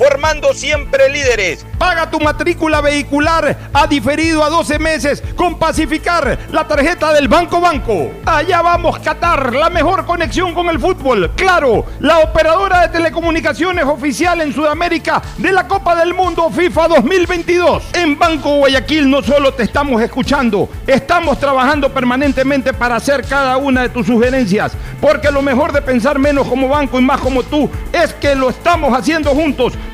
formando siempre líderes. Paga tu matrícula vehicular a diferido a 12 meses con Pacificar, la tarjeta del Banco Banco. Allá vamos, Qatar, la mejor conexión con el fútbol. Claro, la operadora de telecomunicaciones oficial en Sudamérica de la Copa del Mundo FIFA 2022. En Banco Guayaquil no solo te estamos escuchando, estamos trabajando permanentemente para hacer cada una de tus sugerencias, porque lo mejor de pensar menos como banco y más como tú es que lo estamos haciendo juntos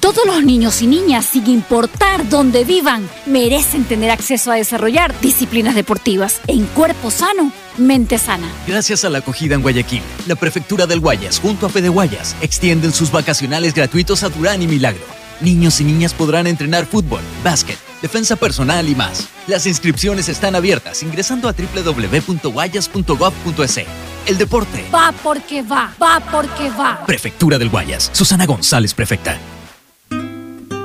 Todos los niños y niñas, sin importar dónde vivan, merecen tener acceso a desarrollar disciplinas deportivas en cuerpo sano, mente sana. Gracias a la acogida en Guayaquil, la Prefectura del Guayas junto a Fede Guayas extienden sus vacacionales gratuitos a Durán y Milagro. Niños y niñas podrán entrenar fútbol, básquet, defensa personal y más. Las inscripciones están abiertas ingresando a www.guayas.gov.es. El deporte va porque va, va porque va. Prefectura del Guayas. Susana González, prefecta.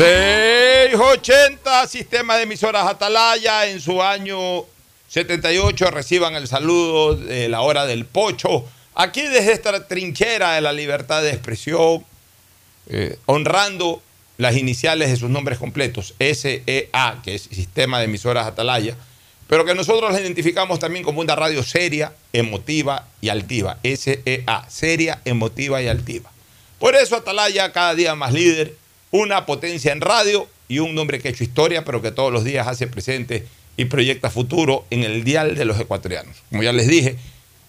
680, sistema de emisoras Atalaya en su año 78 reciban el saludo de la hora del pocho. Aquí desde esta trinchera de la libertad de expresión, eh, honrando las iniciales de sus nombres completos, SEA, que es Sistema de Emisoras Atalaya, pero que nosotros la identificamos también como una radio seria, emotiva y altiva. SEA, seria, emotiva y altiva. Por eso Atalaya cada día más líder, una potencia en radio y un nombre que ha hecho historia, pero que todos los días hace presente y proyecta futuro en el dial de los ecuatorianos. Como ya les dije,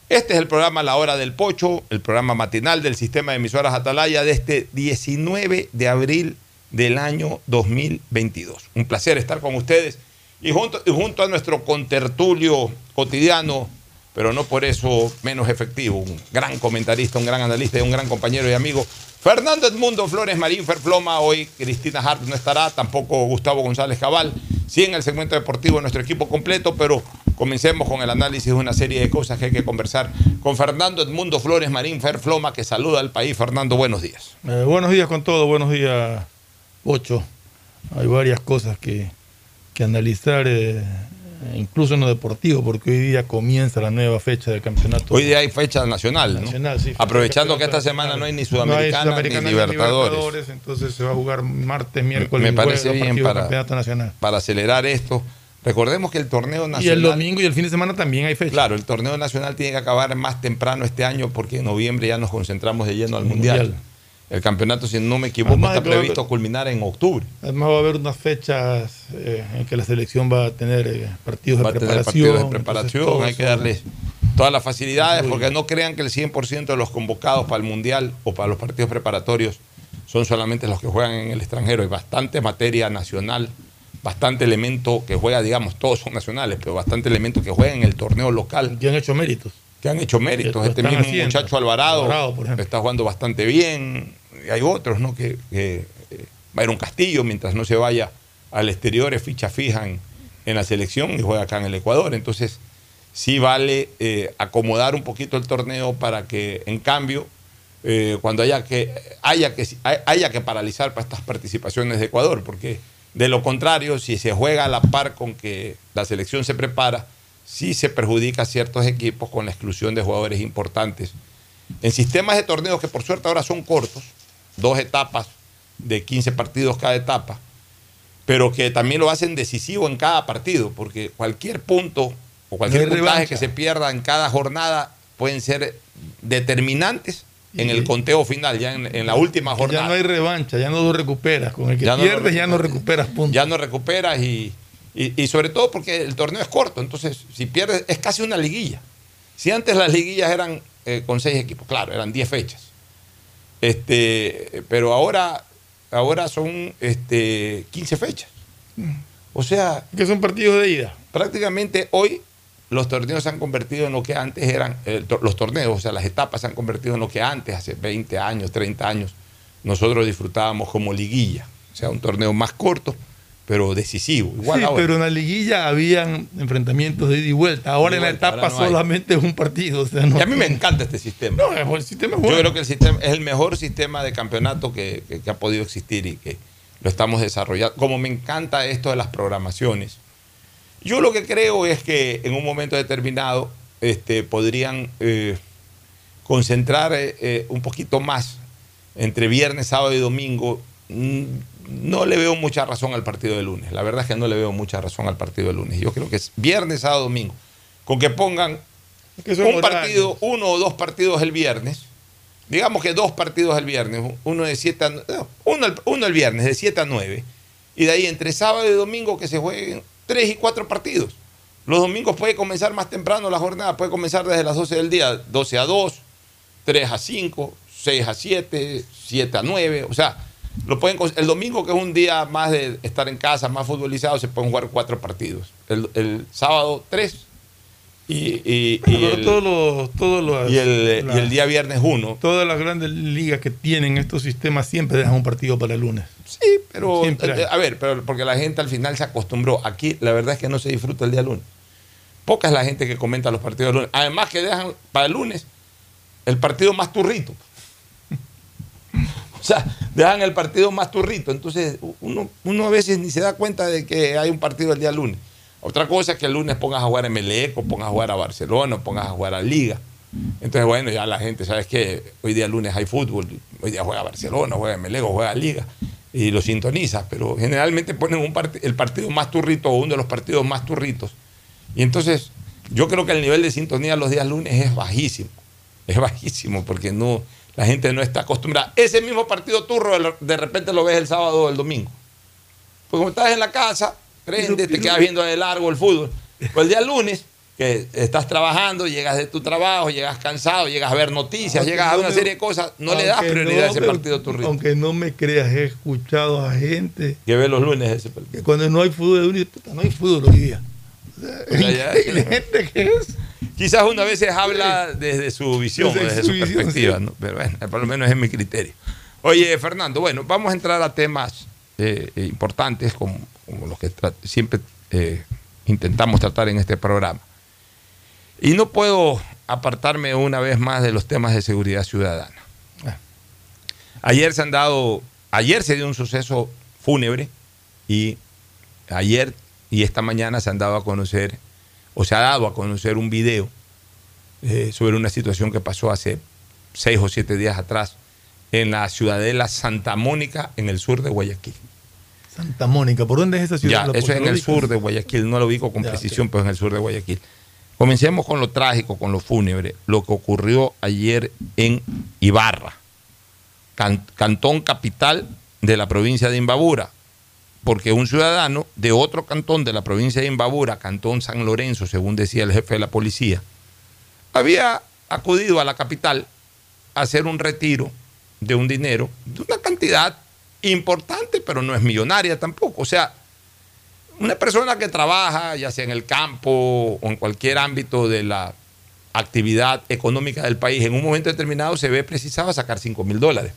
este es el programa La Hora del Pocho, el programa matinal del sistema de emisoras Atalaya de este 19 de abril del año 2022. Un placer estar con ustedes y junto, y junto a nuestro contertulio cotidiano, pero no por eso menos efectivo, un gran comentarista, un gran analista y un gran compañero y amigo, Fernando Edmundo Flores Marín Ferfloma, hoy Cristina Hart no estará, tampoco Gustavo González Cabal, sí en el segmento deportivo nuestro equipo completo, pero comencemos con el análisis de una serie de cosas que hay que conversar con Fernando Edmundo Flores Marín Ferfloma, que saluda al país. Fernando, buenos días. Eh, buenos días con todo, buenos días, Ocho. Hay varias cosas que, que analizar, eh, incluso en lo deportivo, porque hoy día comienza la nueva fecha del campeonato. Hoy día hay fecha nacional, ¿no? Nacional, sí, Aprovechando que esta semana no hay ni No hay Sudamericana, ni ni Libertadores. Libertadores, entonces se va a jugar martes, miércoles, Me y parece jueves, bien para, campeonato nacional. para acelerar esto. Recordemos que el torneo Y nacional. el domingo y el fin de semana también hay fecha. Claro, el torneo nacional tiene que acabar más temprano este año porque en noviembre ya nos concentramos de lleno al. Mundial. El campeonato, si no me equivoco, Además está previsto haber- culminar en octubre. Además va a haber unas fechas eh, en que la selección va a tener eh, partidos de Va a tener partidos de preparación, hay que darles todas las facilidades porque no crean que el 100% de los convocados para el mundial o para los partidos preparatorios son solamente los que juegan en el extranjero. Hay bastante materia nacional, bastante elemento que juega, digamos, todos son nacionales, pero bastante elemento que juega en el torneo local. Que han hecho méritos. que han hecho méritos. Este mismo haciendo. muchacho Alvarado, Alvarado, está jugando bastante bien. Hay otros, ¿no? Que, que eh, Byron Castillo, mientras no se vaya al exterior, es ficha fija en, en la selección y juega acá en el Ecuador. Entonces, sí vale eh, acomodar un poquito el torneo para que, en cambio, eh, cuando haya que, haya, que, haya que paralizar para estas participaciones de Ecuador, porque de lo contrario, si se juega a la par con que la selección se prepara, sí se perjudica a ciertos equipos con la exclusión de jugadores importantes. En sistemas de torneos que por suerte ahora son cortos, dos etapas de 15 partidos cada etapa, pero que también lo hacen decisivo en cada partido, porque cualquier punto o cualquier No puntaje que se pierda en cada jornada pueden ser determinantes en el conteo final, ya en, en la última jornada. Ya no hay revancha, ya no lo recuperas. Con el que Ya no pierdes ya no recuperas puntos. ya no recuperas y, y- y sobre todo porque el torneo es corto, entonces si pierdes es casi una liguilla. Si antes las liguillas eran eh, con seis equipos, claro, eran 10 fechas. Este, pero ahora, ahora son este, 15 fechas. O sea... Que son partidos de ida. Prácticamente hoy los torneos se han convertido en lo que antes eran, eh, los torneos, o sea, las etapas se han convertido en lo que antes, hace 20 años, 30 años, nosotros disfrutábamos como liguilla. O sea, un torneo más corto, pero decisivo. Igual sí, ahora. pero en la liguilla habían enfrentamientos de ida y vuelta. Ahora en la etapa no solamente es un partido. o sea, no Y a mí me encanta este sistema. No, el sistema es bueno. Yo creo que el sistema es el mejor sistema de campeonato que, que- que ha podido existir y que lo estamos desarrollando. Como me encanta esto de las programaciones. Yo lo que creo es que en un momento determinado este, podrían eh, concentrar eh, eh, un poquito más entre viernes, sábado y domingo. No le veo mucha razón al partido de lunes. La verdad es que no le veo mucha razón al partido de lunes. Yo creo que es viernes, sábado, domingo. Con que pongan que un partido, uno o dos partidos el viernes. Digamos que dos partidos el viernes, uno de siete a, no, uno, el- uno el viernes de 7 a 9. Y de ahí entre sábado y domingo que se jueguen tres y cuatro partidos. Los domingos puede comenzar más temprano la jornada, puede comenzar desde las 12 del día, 12 a 2, 3 a 5, 6 a 7, 7 a 9. O sea, lo pueden, el domingo, que es un día más de estar en casa, más futbolizado, se pueden jugar cuatro partidos. El, el sábado, tres. Y, y- y el, todos los, todos los- y el- las- y el día viernes, uno. Todas las grandes ligas que tienen estos sistemas siempre dejan un partido para el lunes. Sí, pero eh, a ver, pero porque la gente al final se acostumbró. Aquí la verdad es que no se disfruta el día lunes. Poca es la gente que comenta los partidos del lunes. Además que dejan para el lunes el partido más turrito. O sea, dejan el partido más turrito. Entonces, uno, a veces ni se da cuenta de que hay un partido el día lunes. Otra cosa es que el lunes pongas a jugar a Meleco, pongas a jugar a Barcelona, pongas a jugar a Liga. Entonces, bueno, ya la gente, ¿sabes qué? Hoy día lunes hay fútbol, hoy día juega Barcelona, juega Meleco, juega Liga, y lo sintonizas, pero generalmente ponen un el partido más turrito o uno de los partidos más turritos. Y entonces, yo creo que el nivel de sintonía los días lunes es bajísimo. Es bajísimo porque no, la gente no está acostumbrada. Ese mismo partido turro de- repente lo ves el sábado o el domingo. Pues como estás en la casa, prende, te quedas viendo de largo el fútbol. Pues el día lunes, que estás trabajando, llegas de tu trabajo, llegas cansado, llegas a ver noticias, Aunque llegas a una me- serie de cosas, no le das prioridad a ese partido turrito. Aunque no me creas, he escuchado a gente Que ve los lunes ese partido. que cuando no hay fútbol, uno dice, "Puta, no hay fútbol hoy día. O sea, O sea, ya- increíble gente que es. Quizás una vez habla desde su visión, Desde desde, su su, visión, perspectiva, sí. ¿no? pero bueno, por lo menos es mi criterio. Oye, Fernando, bueno, vamos a entrar a temas eh, importantes como, como los que siempre eh, intentamos tratar en este programa. Y no puedo apartarme una vez más de los temas de seguridad ciudadana. Ayer se han dado, ayer se dio un suceso fúnebre y ayer y esta mañana se han dado a conocer, o se ha dado a conocer un video eh, sobre una situación que pasó hace seis o siete días atrás en la ciudadela Santa Mónica, en el sur de Guayaquil. Santa Mónica, ¿por dónde es esa ciudad? Ya, ¿La eso es en el sur de Guayaquil, no lo ubico con Ya, precisión, pero en el sur de Guayaquil. Comencemos con lo trágico, con lo fúnebre, lo que ocurrió ayer en Ibarra, can- cantón capital de la provincia de Imbabura, porque un ciudadano de otro cantón de la provincia de Imbabura, cantón San Lorenzo, según decía el jefe de la policía, había acudido a la capital a hacer un retiro de un dinero, de una cantidad importante, pero no es millonaria tampoco. O sea, una persona que trabaja, ya sea en el campo o en cualquier ámbito de la actividad económica del país, en un momento determinado se ve precisado a sacar 5 mil dólares.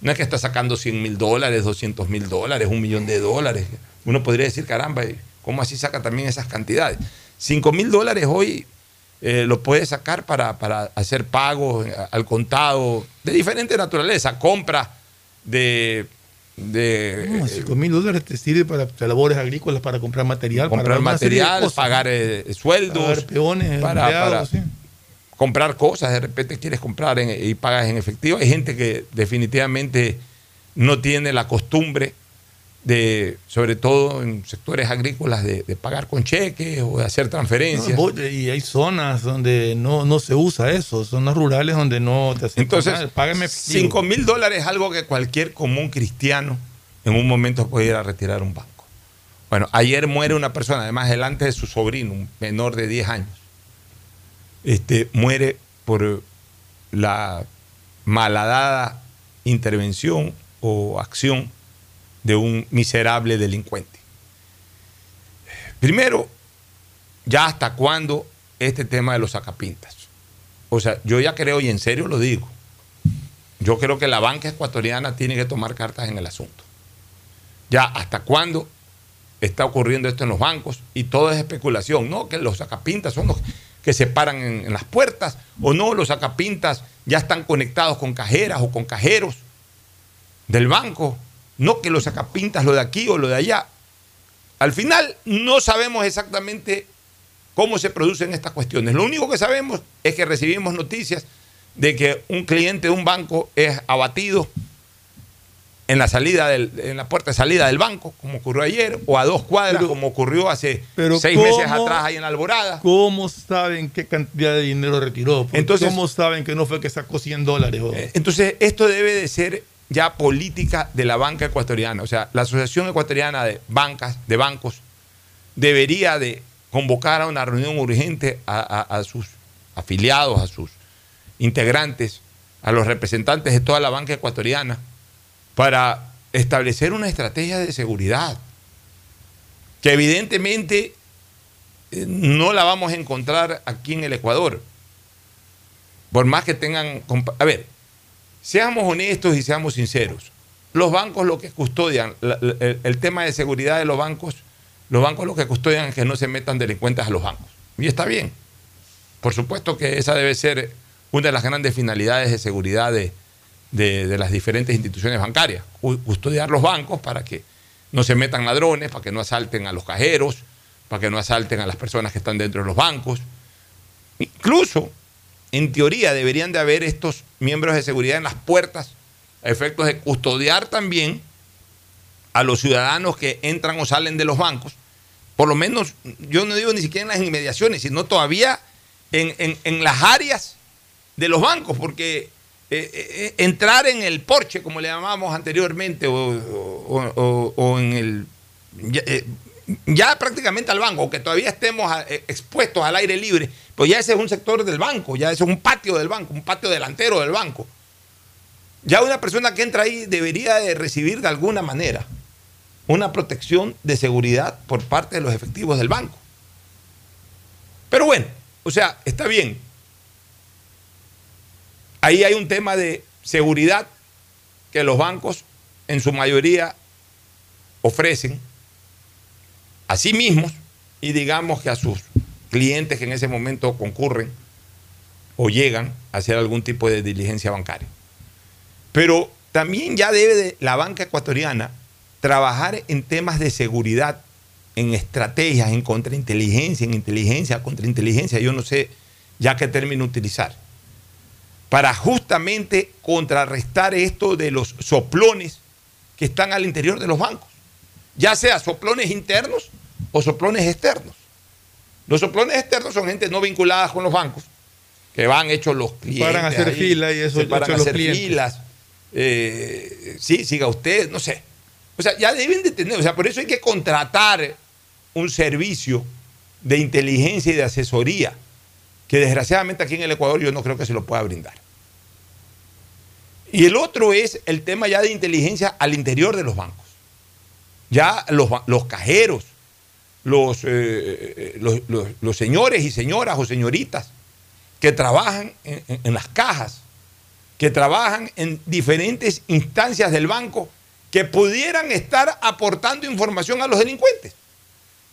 No es que está sacando 100 mil dólares, 200 mil dólares, un millón de dólares. Uno podría decir, caramba, ¿cómo así saca también esas cantidades? 5 mil dólares hoy eh, lo puede sacar para, para hacer pagos eh, al contado de diferente naturaleza, compra de... de No, eh, 5 mil dólares te sirve para, labores agrícolas, para comprar material, comprar para material, pagar eh, sueldos, Pagar peones, para, empleados, para sí. Comprar cosas, de repente quieres comprar en- y pagas en efectivo. Hay gente que definitivamente no tiene la costumbre de, sobre todo en sectores agrícolas, de, de pagar con cheques o de hacer transferencias. No, y hay zonas donde no, no se usa eso, zonas rurales donde no te hacen Entonces, nada, págame efectivo. 5 mil dólares es algo que cualquier común cristiano en un momento puede ir a retirar un banco. Bueno, ayer muere una persona, además delante de su sobrino, un menor de 10 años. Este, muere por la malhadada intervención o acción de un miserable delincuente. Primero, ya hasta cuándo este tema de los sacapintas. O sea, yo ya creo, y en serio lo digo, yo creo que la banca ecuatoriana tiene que tomar cartas en el asunto. Ya, ¿hasta cuándo está ocurriendo esto en los bancos? Y todo es especulación, ¿no? Que los sacapintas son los que se paran en, las puertas, o no, los sacapintas ya están conectados con cajeras o con cajeros del banco, no que los sacapintas lo de aquí o lo de allá. Al final no sabemos exactamente cómo se producen estas cuestiones. Lo único que sabemos es que recibimos noticias de que un cliente de un banco es abatido en la salida del, en la puerta de salida del banco, como ocurrió ayer, o a dos cuadras, como ocurrió hace pero seis ¿cómo- meses atrás ahí en la Alborada. ¿Cómo saben qué cantidad de dinero retiró? Entonces- ¿Cómo saben que no fue que sacó 100 dólares? o- Entonces, esto debe de ser ya política de la banca ecuatoriana. O sea, la Asociación Ecuatoriana de Bancas, de Bancos, debería de convocar a una reunión urgente a, a- a sus afiliados, a sus integrantes, a los representantes de toda la banca ecuatoriana, para establecer una estrategia de seguridad, que evidentemente eh, no la vamos a encontrar aquí en el Ecuador. Por más que tengan... A ver, seamos honestos y seamos sinceros. Los bancos lo que custodian, el tema de seguridad de los bancos, los bancos lo que custodian es que no se metan delincuentes a los bancos. Y está bien. Por supuesto que esa debe ser una de las grandes finalidades de seguridad de, de- las diferentes instituciones bancarias. Cu- Custodiar los bancos para que no se metan ladrones, para que no asalten a los cajeros, para que no asalten a las personas que están dentro de los bancos. Incluso, en teoría, deberían de haber estos miembros de seguridad en las puertas a efectos de custodiar también a los ciudadanos que entran o salen de los bancos. Por lo menos, yo no digo ni siquiera en las inmediaciones, sino todavía en- en las áreas de los bancos, porque eh, eh, entrar en el porche, como le llamábamos anteriormente, o, o- en el. Ya, eh, ya prácticamente al banco, aunque todavía estemos expuestos al aire libre, pues ya ese es un sector del banco, ya ese es un patio del banco, un patio delantero del banco. Ya una persona que entra ahí debería de recibir de alguna manera una protección de seguridad por parte de los efectivos del banco. Pero bueno, o sea, está bien. Ahí hay un tema de seguridad que los bancos en su mayoría ofrecen a sí mismos y digamos que a sus clientes que en ese momento concurren o llegan a hacer algún tipo de diligencia bancaria. Pero también ya debe de la banca ecuatoriana trabajar en temas de seguridad, en estrategias, en contrainteligencia, en inteligencia, contrainteligencia, yo no sé ya qué término utilizar, para justamente contrarrestar esto de los soplones que están al interior de los bancos, ya sea soplones internos o soplones externos. Los soplones externos son gente no vinculada con los bancos, que van hechos los clientes. Paran a hacer ahí, fila y eso se paran a hacer clientes. filas. eh, sí, siga usted, no sé. O sea, ya deben de tener, o sea, por eso hay que contratar un servicio de inteligencia y de asesoría que desgraciadamente aquí en el Ecuador yo no creo que se lo pueda brindar. Y el otro es el tema ya de inteligencia al interior de los bancos. Ya los, los cajeros, los, eh, eh, los, los- los señores y señoras o señoritas que trabajan en- en las cajas, que trabajan en diferentes instancias del banco, que pudieran estar aportando información a los delincuentes.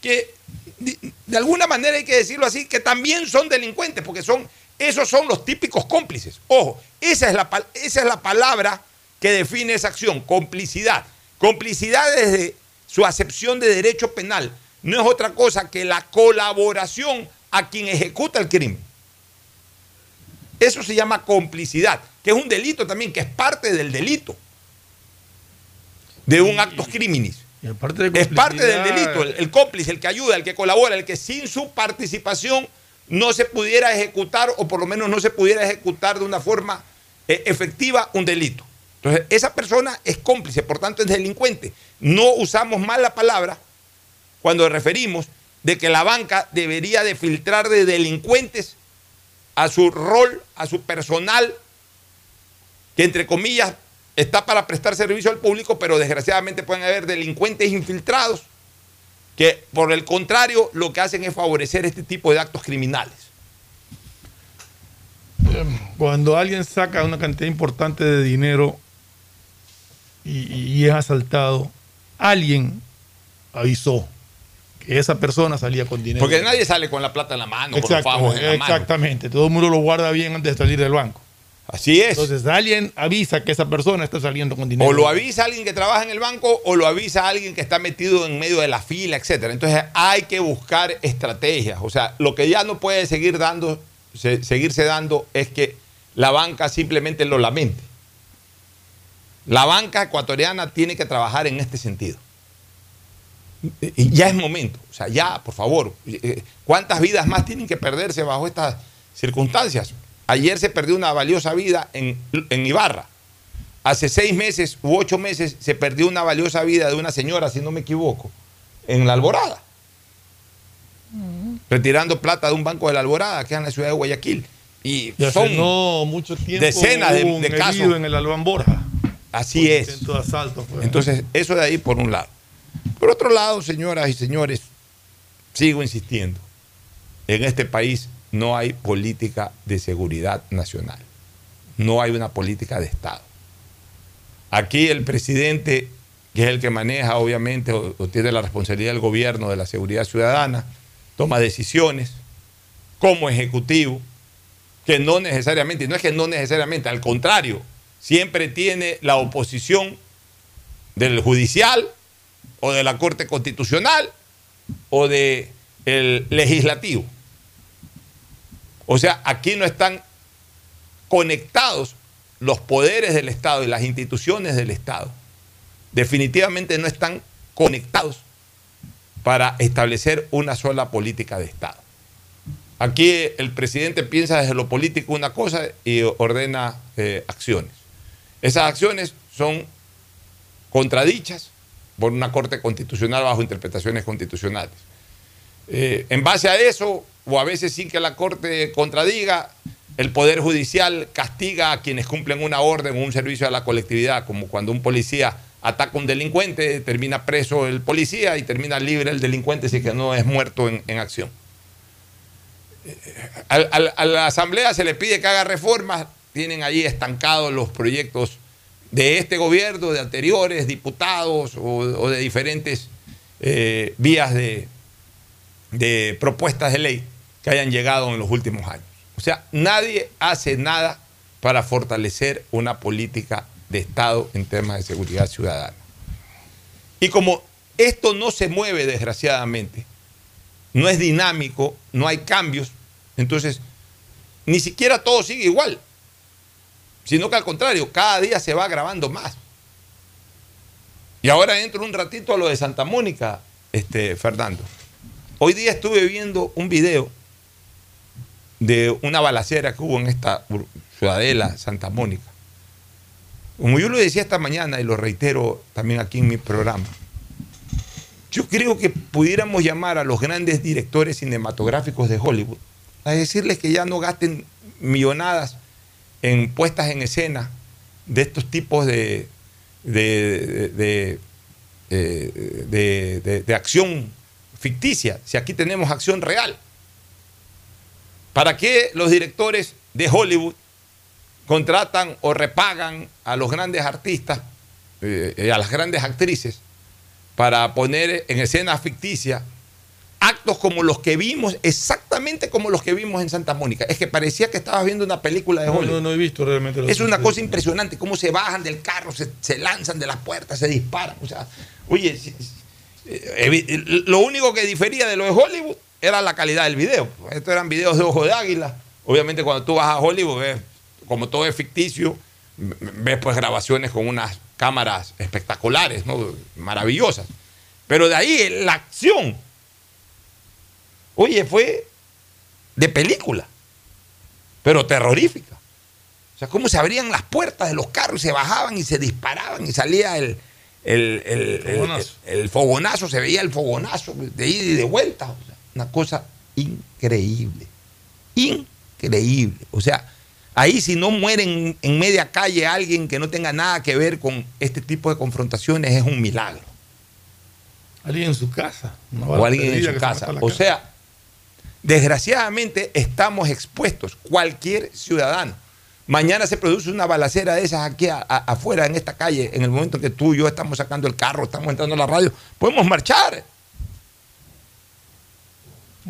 Que de, alguna manera hay que decirlo así, que también son delincuentes, porque son, esos son los típicos cómplices. Ojo, esa es la, esa es la palabra que define esa acción, complicidad. Complicidad desde su acepción de derecho penal no es otra cosa que la colaboración a quien ejecuta el crimen. Eso se llama complicidad, que es un delito también, que es parte del delito de un actus criminis. De Es parte del delito, el, el cómplice, el que ayuda, el que colabora, el que sin su participación no se pudiera ejecutar o por lo menos no se pudiera ejecutar de una forma eh, efectiva un delito. Entonces, esa persona es cómplice, por tanto es delincuente. No usamos mal la palabra cuando referimos de que la banca debería de filtrar de delincuentes a su rol, a su personal, que entre comillas está para prestar servicio al público, pero desgraciadamente pueden haber delincuentes infiltrados que por el contrario lo que hacen es favorecer este tipo de actos criminales. Cuando alguien saca una cantidad importante de dinero y, y es asaltado, alguien avisó que esa persona salía con dinero. Porque nadie sale con la plata en la mano, con los en la mano. exactamente. Todo el mundo lo guarda bien antes de salir del banco. Así es. Entonces alguien avisa que esa persona está saliendo con dinero. O lo avisa alguien que trabaja en el banco o lo avisa alguien que está metido en medio de la fila, etcétera. Entonces hay que buscar estrategias. O sea, lo que ya no puede seguir dando, se- seguirse dando es que la banca simplemente lo lamente. La banca ecuatoriana tiene que trabajar en este sentido. Y ya es momento. O sea, ya, por favor. eh, ¿Cuántas vidas más tienen que perderse bajo estas circunstancias? Ayer se perdió una valiosa vida en, en Ibarra. Hace seis meses u ocho meses se perdió una valiosa vida de una señora, si no me equivoco, en la Alborada. Retirando plata de un banco de la Alborada, que es en la ciudad de Guayaquil. Y son no mucho tiempo decenas de, casos. en el Albán Borja. Así es. intento de asalto fue. Entonces, eso de ahí por un lado. Por otro lado, señoras y señores, sigo insistiendo, en este país no hay política de seguridad nacional, no hay una política de Estado. Aquí el presidente, que es el que maneja obviamente o, tiene la responsabilidad del gobierno de la seguridad ciudadana, toma decisiones como ejecutivo, que no necesariamente, y no es que no necesariamente, al contrario, siempre tiene la oposición del judicial o de la Corte Constitucional o de el legislativo. O sea, aquí no están conectados los poderes del Estado y las instituciones del Estado. Definitivamente no están conectados para establecer una sola política de Estado. Aquí el presidente piensa desde lo político una cosa y ordena eh, acciones. Esas acciones son contradichas por una Corte Constitucional bajo interpretaciones constitucionales. Eh, en base a eso, o a veces sin que la Corte contradiga, el Poder Judicial castiga a quienes cumplen una orden o un servicio a la colectividad, como cuando un policía ataca a un delincuente, termina preso el policía y termina libre el delincuente si que no es muerto en, en acción. Eh, A, la Asamblea se le pide que haga reformas, tienen allí estancados los proyectos de este gobierno, de anteriores diputados o, o de diferentes eh, vías de, de propuestas de ley que hayan llegado en los últimos años. O sea, nadie hace nada para fortalecer una política de Estado en temas de seguridad ciudadana. Y como esto no se mueve, desgraciadamente, no es dinámico, no hay cambios, entonces ni siquiera todo sigue igual, sino que al contrario, cada día se va agravando más. Y ahora entro un ratito a lo de Santa Mónica, este, Fernando. Hoy día estuve viendo un video de una balacera que hubo en esta ciudadela Santa Mónica. Como yo lo decía esta mañana y lo reitero también aquí en mi programa, yo creo que pudiéramos llamar a los grandes directores cinematográficos de Hollywood a decirles que ya no gasten millonadas en puestas en escena de estos tipos de, de, de- eh, de- de- de acción ficticia, si aquí tenemos acción real. ¿Para qué los directores de Hollywood contratan o repagan a los grandes artistas, eh, eh, a las grandes actrices, para poner en escena ficticia actos como los que vimos, exactamente como los que vimos en Santa Mónica? Es que parecía que estabas viendo una película de Hollywood. no, no he visto realmente. los- Es una cosa impresionante, cómo se bajan del carro, se, se lanzan de las puertas, se disparan. O sea, oye, si- si- eh, lo único que difería de lo de Hollywood era la calidad del video. Estos eran videos de ojo de águila. Obviamente cuando tú vas a Hollywood, ves, como todo es ficticio, ves pues grabaciones con unas cámaras espectaculares, ¿no? maravillosas. Pero de ahí la acción, oye, fue de película, pero terrorífica. O sea, cómo se abrían las puertas de los carros, se bajaban y se disparaban y salía el, el, el- el- Fogonazo. fogonazo, se veía el fogonazo de ida y de vuelta. O sea, una cosa increíble. Increíble. O sea, ahí si no muere en, media calle alguien que no tenga nada que ver con este tipo de confrontaciones es un milagro. Alguien en su casa. O alguien en su se casa. O sea, desgraciadamente estamos expuestos, cualquier ciudadano. Mañana se produce una balacera de esas aquí a- a- afuera en esta calle, en el momento en que tú y yo estamos sacando el carro, estamos entrando a la radio, podemos marchar,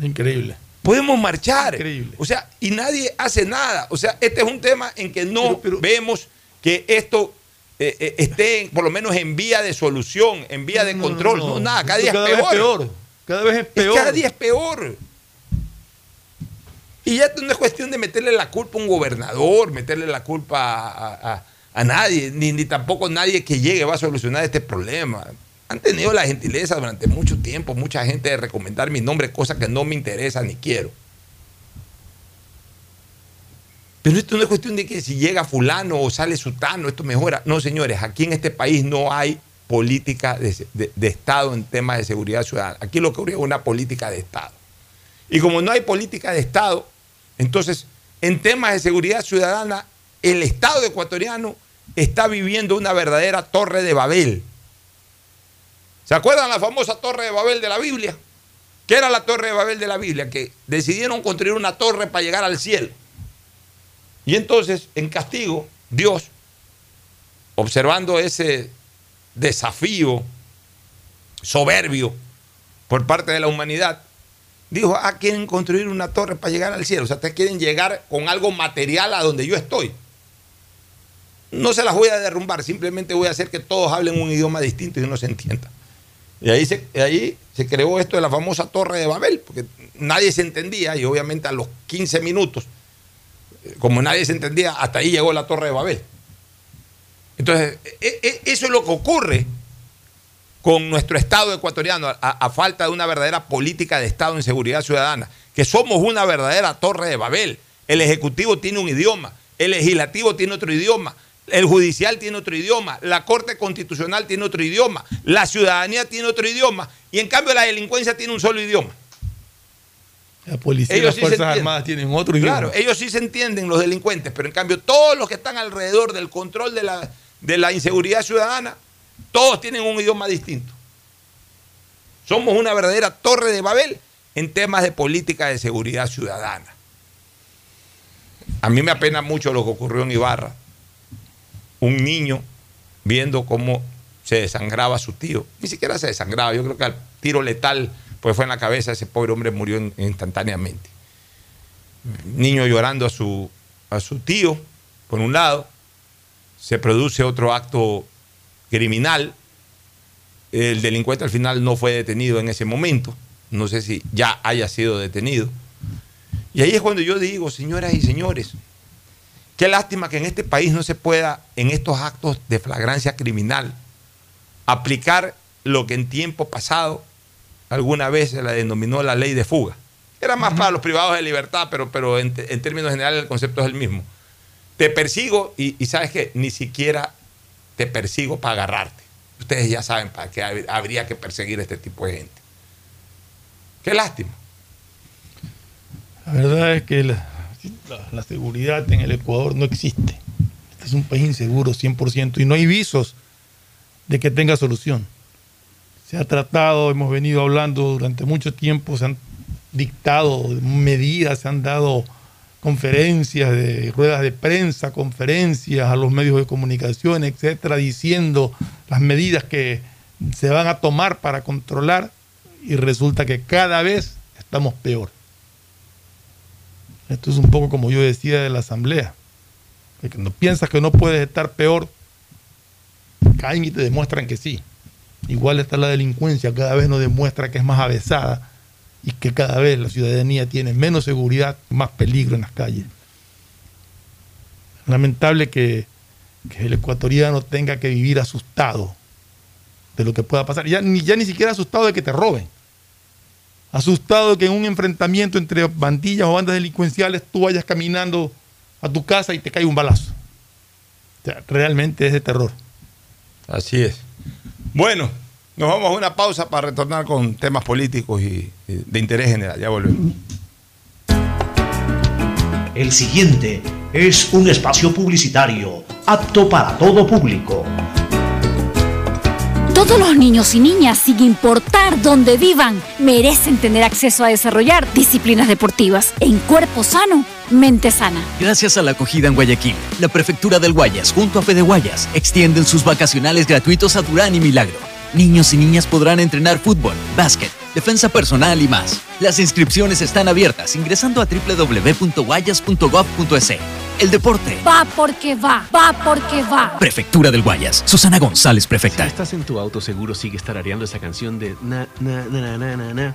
Increíble. podemos marchar. Increíble. O sea, y nadie hace nada. O sea, este es un tema en que no vemos que esto eh, eh, esté por lo menos en vía de solución, en vía de control. No, nada, cada día es peor. Cada vez es Es peor. cada día es peor. Y ya no es cuestión de meterle la culpa a un gobernador, meterle la culpa a, a- a nadie, ni, ni tampoco nadie que llegue va a solucionar este problema. Han tenido la gentileza durante mucho tiempo, mucha gente, de recomendar mi nombre, cosa que no me interesa ni quiero. Pero esto no es cuestión de que si llega fulano o sale sutano, esto mejora. No, señores, aquí en este país no hay política de, de- de Estado en temas de seguridad ciudadana. Aquí lo que ocurre es una política de Estado. Y como no hay política de Estado, entonces en temas de seguridad ciudadana, el Estado ecuatoriano está viviendo una verdadera torre de Babel. ¿Se acuerdan la famosa torre de Babel de la Biblia? ¿Qué era la torre de Babel de la Biblia? Que decidieron construir una torre para llegar al cielo. Y entonces, en castigo, Dios, observando ese desafío soberbio por parte de la humanidad, dijo, ah, quieren construir una torre para llegar al cielo. O sea, ustedes quieren llegar con algo material a donde yo estoy. No se las voy a derrumbar, simplemente voy a hacer que todos hablen un idioma distinto y no se entienda. Y ahí se, ahí se creó esto de la famosa Torre de Babel, porque nadie se entendía y obviamente a los 15 minutos, eh, como nadie se entendía, hasta ahí llegó la Torre de Babel. Entonces, e- e- eso es lo que ocurre con nuestro Estado ecuatoriano, a, a falta de una verdadera política de Estado en seguridad ciudadana, que somos una verdadera Torre de Babel. El Ejecutivo tiene un idioma, el Legislativo tiene otro idioma, el Judicial tiene otro idioma, la Corte Constitucional tiene otro idioma, la ciudadanía tiene otro idioma, y en cambio la delincuencia tiene un solo idioma. La policía y Ellos las sí Fuerzas. Armadas tienen otro idioma. Claro, ellos sí se entienden, los delincuentes, pero en cambio todos los que están alrededor del control de la, de la inseguridad ciudadana, todos tienen un idioma distinto. Somos una verdadera torre de Babel en temas de política de seguridad ciudadana. A mí me apena mucho lo que ocurrió en Ibarra. Un niño viendo cómo se desangraba su tío. Ni siquiera se desangraba, yo creo que al tiro letal pues fue en la cabeza, ese pobre hombre murió in- instantáneamente. Niño llorando a su, a su tío, por un lado, se produce otro acto criminal. El delincuente al final no fue detenido en ese momento. No sé si ya haya sido detenido. Y ahí es cuando yo digo, señoras y señores, qué lástima que en este país no se pueda, en estos actos de flagrancia criminal, aplicar lo que en tiempo pasado alguna vez se la denominó la ley de fuga. Era más para los privados de libertad, pero, pero en, términos generales el concepto es el mismo. Te persigo y, y sabes que ni siquiera te persigo para agarrarte. Ustedes ya saben para qué hab- habría que perseguir a este tipo de gente. Qué lástima. La verdad es que la, la- seguridad en el Ecuador no existe. Este es un país inseguro 100% y no hay visos de que tenga solución. Se ha tratado, hemos venido hablando durante mucho tiempo, se han dictado medidas, se han dado conferencias, ruedas de prensa, conferencias a los medios de comunicación, etcétera, diciendo las medidas que se van a tomar para controlar y resulta que cada vez estamos peor. Esto es un poco como yo decía de la asamblea. Que cuando piensas que no puedes estar peor, caen y te demuestran que sí. Igual está la delincuencia, cada vez nos demuestra que es más avesada y que cada vez la ciudadanía tiene menos seguridad, más peligro en las calles. Lamentable que, que el ecuatoriano tenga que vivir asustado de lo que pueda pasar. Ya ni, ya ni siquiera asustado de que te roben. Asustado que en un enfrentamiento entre bandillas o bandas delincuenciales tú vayas caminando a tu casa y te cae un balazo. O sea, realmente es de terror. Así es. Bueno, nos vamos a una pausa para retornar con temas políticos y, y de interés general. Ya volvemos. El siguiente es un espacio publicitario apto para todo público. Todos los niños y niñas, sin importar dónde vivan, merecen tener acceso a desarrollar disciplinas deportivas en cuerpo sano, mente sana. Gracias a la acogida en Guayaquil, la Prefectura del Guayas junto a Fede Guayas extienden sus vacacionales gratuitos a Durán y Milagro. Niños y niñas podrán entrenar fútbol, básquet, defensa personal y más. Las inscripciones están abiertas ingresando a www.guayas.gov.es. El deporte. Va porque va, va porque va. Prefectura del Guayas. Susana González, prefecta. Si estás en tu auto, seguro sigues tarareando esa canción de na, na, na, na, na, na,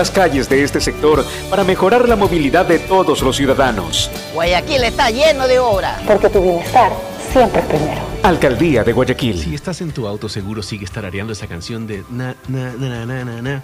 calles de este sector para mejorar la movilidad de todos los ciudadanos. Guayaquil está lleno de obras. Porque tu bienestar siempre es primero. Alcaldía de Guayaquil. Si estás en tu auto, seguro sigues tarareando esa canción de na, na, na, na, na, na, na,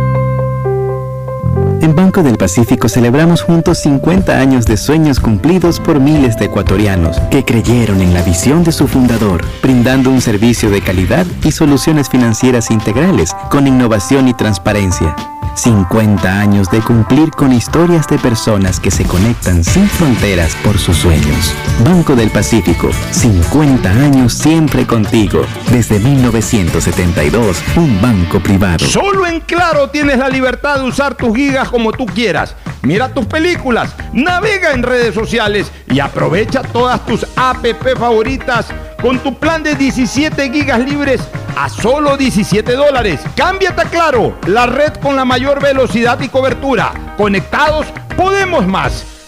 En Banco del Pacífico celebramos juntos 50 años de sueños cumplidos por miles de ecuatorianos que creyeron en la visión de su fundador, brindando un servicio de calidad y soluciones financieras integrales con innovación y transparencia. 50 años de cumplir con historias de personas que se conectan sin fronteras por sus sueños. Banco del Pacífico, 50 años siempre contigo. Desde 1972, un banco privado. Solo en Claro tienes la libertad de usar tus gigas como tú quieras. Mira tus películas, navega en redes sociales y aprovecha todas tus app favoritas con tu plan de 17 gigas libres a solo 17 dólares. Cámbiate a Claro, la red con la mayor velocidad y cobertura. Conectados, podemos más.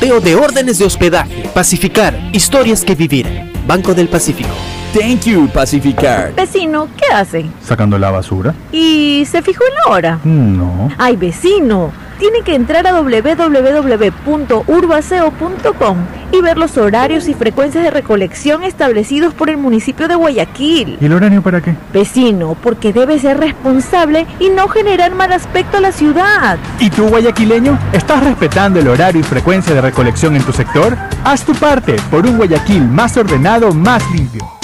de órdenes de hospedaje. Pacificar, historias que vivir. Banco del Pacífico. Thank you, Pacificar. Vecino, ¿qué hace? Sacando la basura. ¿Y se fijó en la hora? No. Ay, vecino, tiene que entrar a www.urbaceo.com y ver los horarios y frecuencias de recolección establecidos por el municipio de Guayaquil. ¿Y el horario para qué? Vecino, porque debe ser responsable y no generar mal aspecto a la ciudad. ¿Y tú, guayaquileño? ¿Estás respetando el horario y frecuencia de recolección en tu sector? Haz tu parte por un Guayaquil más ordenado, más limpio.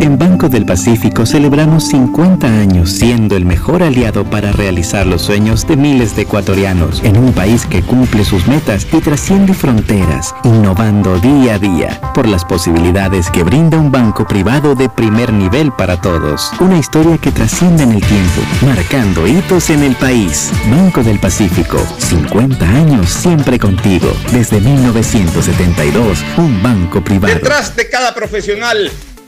En Banco del Pacífico celebramos 50 años siendo el mejor aliado para realizar los sueños de miles de ecuatorianos en un país que cumple sus metas y trasciende fronteras, innovando día a día por las posibilidades que brinda un banco privado de primer nivel para todos. Una historia que trasciende en el tiempo, marcando hitos en el país. Banco del Pacífico, 50 años siempre contigo. Desde 1972, un banco privado. Detrás de cada profesional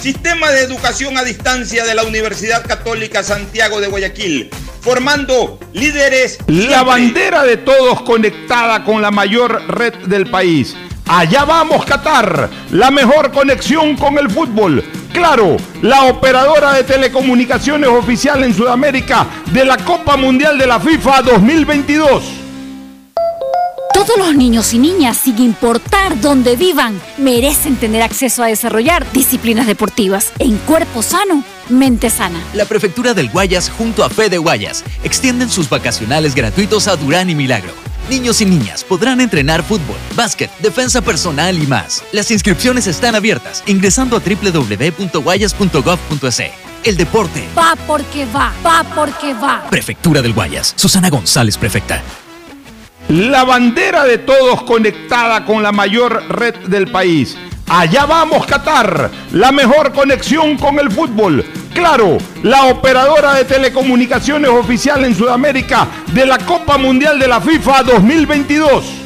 Sistema de educación a distancia de la Universidad Católica Santiago de Guayaquil, formando líderes. La bandera de todos conectada con la mayor red del país. Allá vamos Qatar, la mejor conexión con el fútbol. Claro, la operadora de telecomunicaciones oficial en Sudamérica de la Copa Mundial de la FIFA 2022. Todos los niños y niñas, sin importar dónde vivan, merecen tener acceso a desarrollar disciplinas deportivas en cuerpo sano, mente sana. La Prefectura del Guayas junto a Fede Guayas extienden sus vacacionales gratuitos a Durán y Milagro. Niños y niñas podrán entrenar fútbol, básquet, defensa personal y más. Las inscripciones están abiertas ingresando a www.guayas.gov.es. El deporte. Va porque va, va porque va. Prefectura del Guayas. Susana González, prefecta. La bandera de todos conectada con la mayor red del país. Allá vamos Qatar, la mejor conexión con el fútbol. Claro, la operadora de telecomunicaciones oficial en Sudamérica de la Copa Mundial de la FIFA 2022.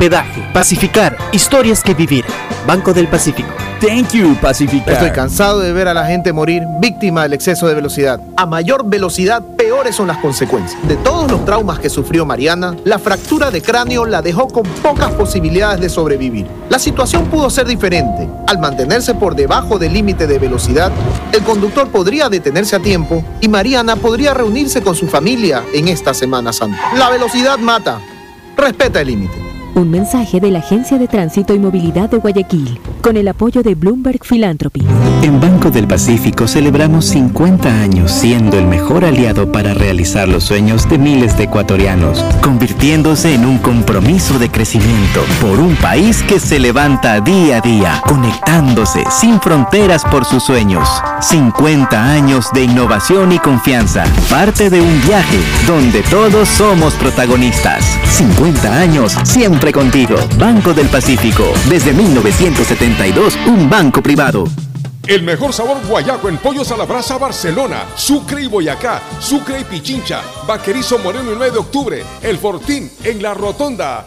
hospedaje. Pacificar, historias que vivir. Banco del Pacífico. Thank you, Pacificar. Estoy cansado de ver a la gente morir víctima del exceso de velocidad. A mayor velocidad, peores son las consecuencias. De todos los traumas que sufrió Mariana, la fractura de cráneo la dejó con pocas posibilidades de sobrevivir. La situación pudo ser diferente. Al mantenerse por debajo del límite de velocidad, el conductor podría detenerse a tiempo y Mariana podría reunirse con su familia en esta Semana Santa. La velocidad mata. Respeta el límite. Un mensaje de la Agencia de Tránsito y Movilidad de Guayaquil, con el apoyo de Bloomberg Philanthropy. En Banco del Pacífico celebramos 50 años siendo el mejor aliado para realizar los sueños de miles de ecuatorianos, convirtiéndose en un compromiso de crecimiento por un país que se levanta día a día, conectándose sin fronteras por sus sueños. 50 años de innovación y confianza, parte de un viaje donde todos somos protagonistas. 50 años siempre contigo. Banco del Pacífico, desde 1972, un banco privado. El mejor sabor guayaco en pollos a la brasa Barcelona, Sucre y Boyacá, Sucre y Pichincha, Vaquerizo Moreno el 9 de octubre, El Fortín en La Rotonda.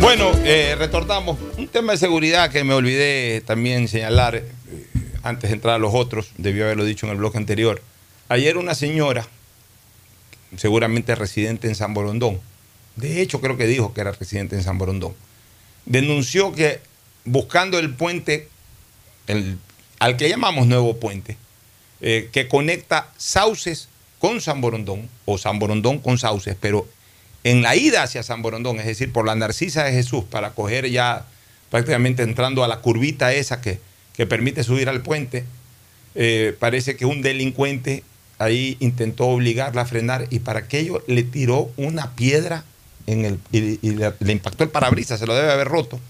Bueno, eh, retornamos. Un tema de seguridad que me olvidé también señalar eh, antes de entrar a los otros, debió haberlo dicho en el bloque anterior. Ayer una señora, seguramente residente en San Borondón, de hecho creo que dijo que era residente en San Borondón, denunció que buscando el puente, el, al que llamamos nuevo puente, eh, que conecta Sauces con San Borondón, o San Borondón con Sauces, pero en la ida hacia San Borondón, es decir, por la Narcisa de Jesús, para coger ya prácticamente entrando a la curvita esa que, que permite subir al puente, eh, parece que un delincuente ahí intentó obligarla a frenar y para aquello le tiró una piedra en el, y, le impactó el parabrisas, se lo debe haber roto.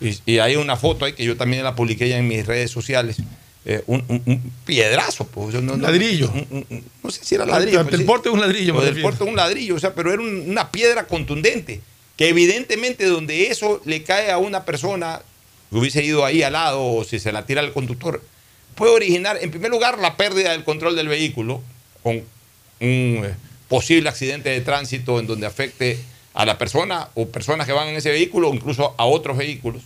Y, y hay una foto ahí que yo también la publiqué ya en mis redes sociales. Eh, un, un- un piedrazo, pues. No, Ladrillo. un- no sé si era ladrillo. Del pues, porte un ladrillo, del porte un ladrillo, o sea, pero era un- una piedra contundente. Que evidentemente donde eso le cae a una persona que hubiese ido ahí al lado o si se la tira al conductor, puede originar, en primer lugar, la pérdida del control del vehículo con un eh, posible accidente de tránsito en donde afecte a la persona o personas que van en ese vehículo o incluso a otros vehículos.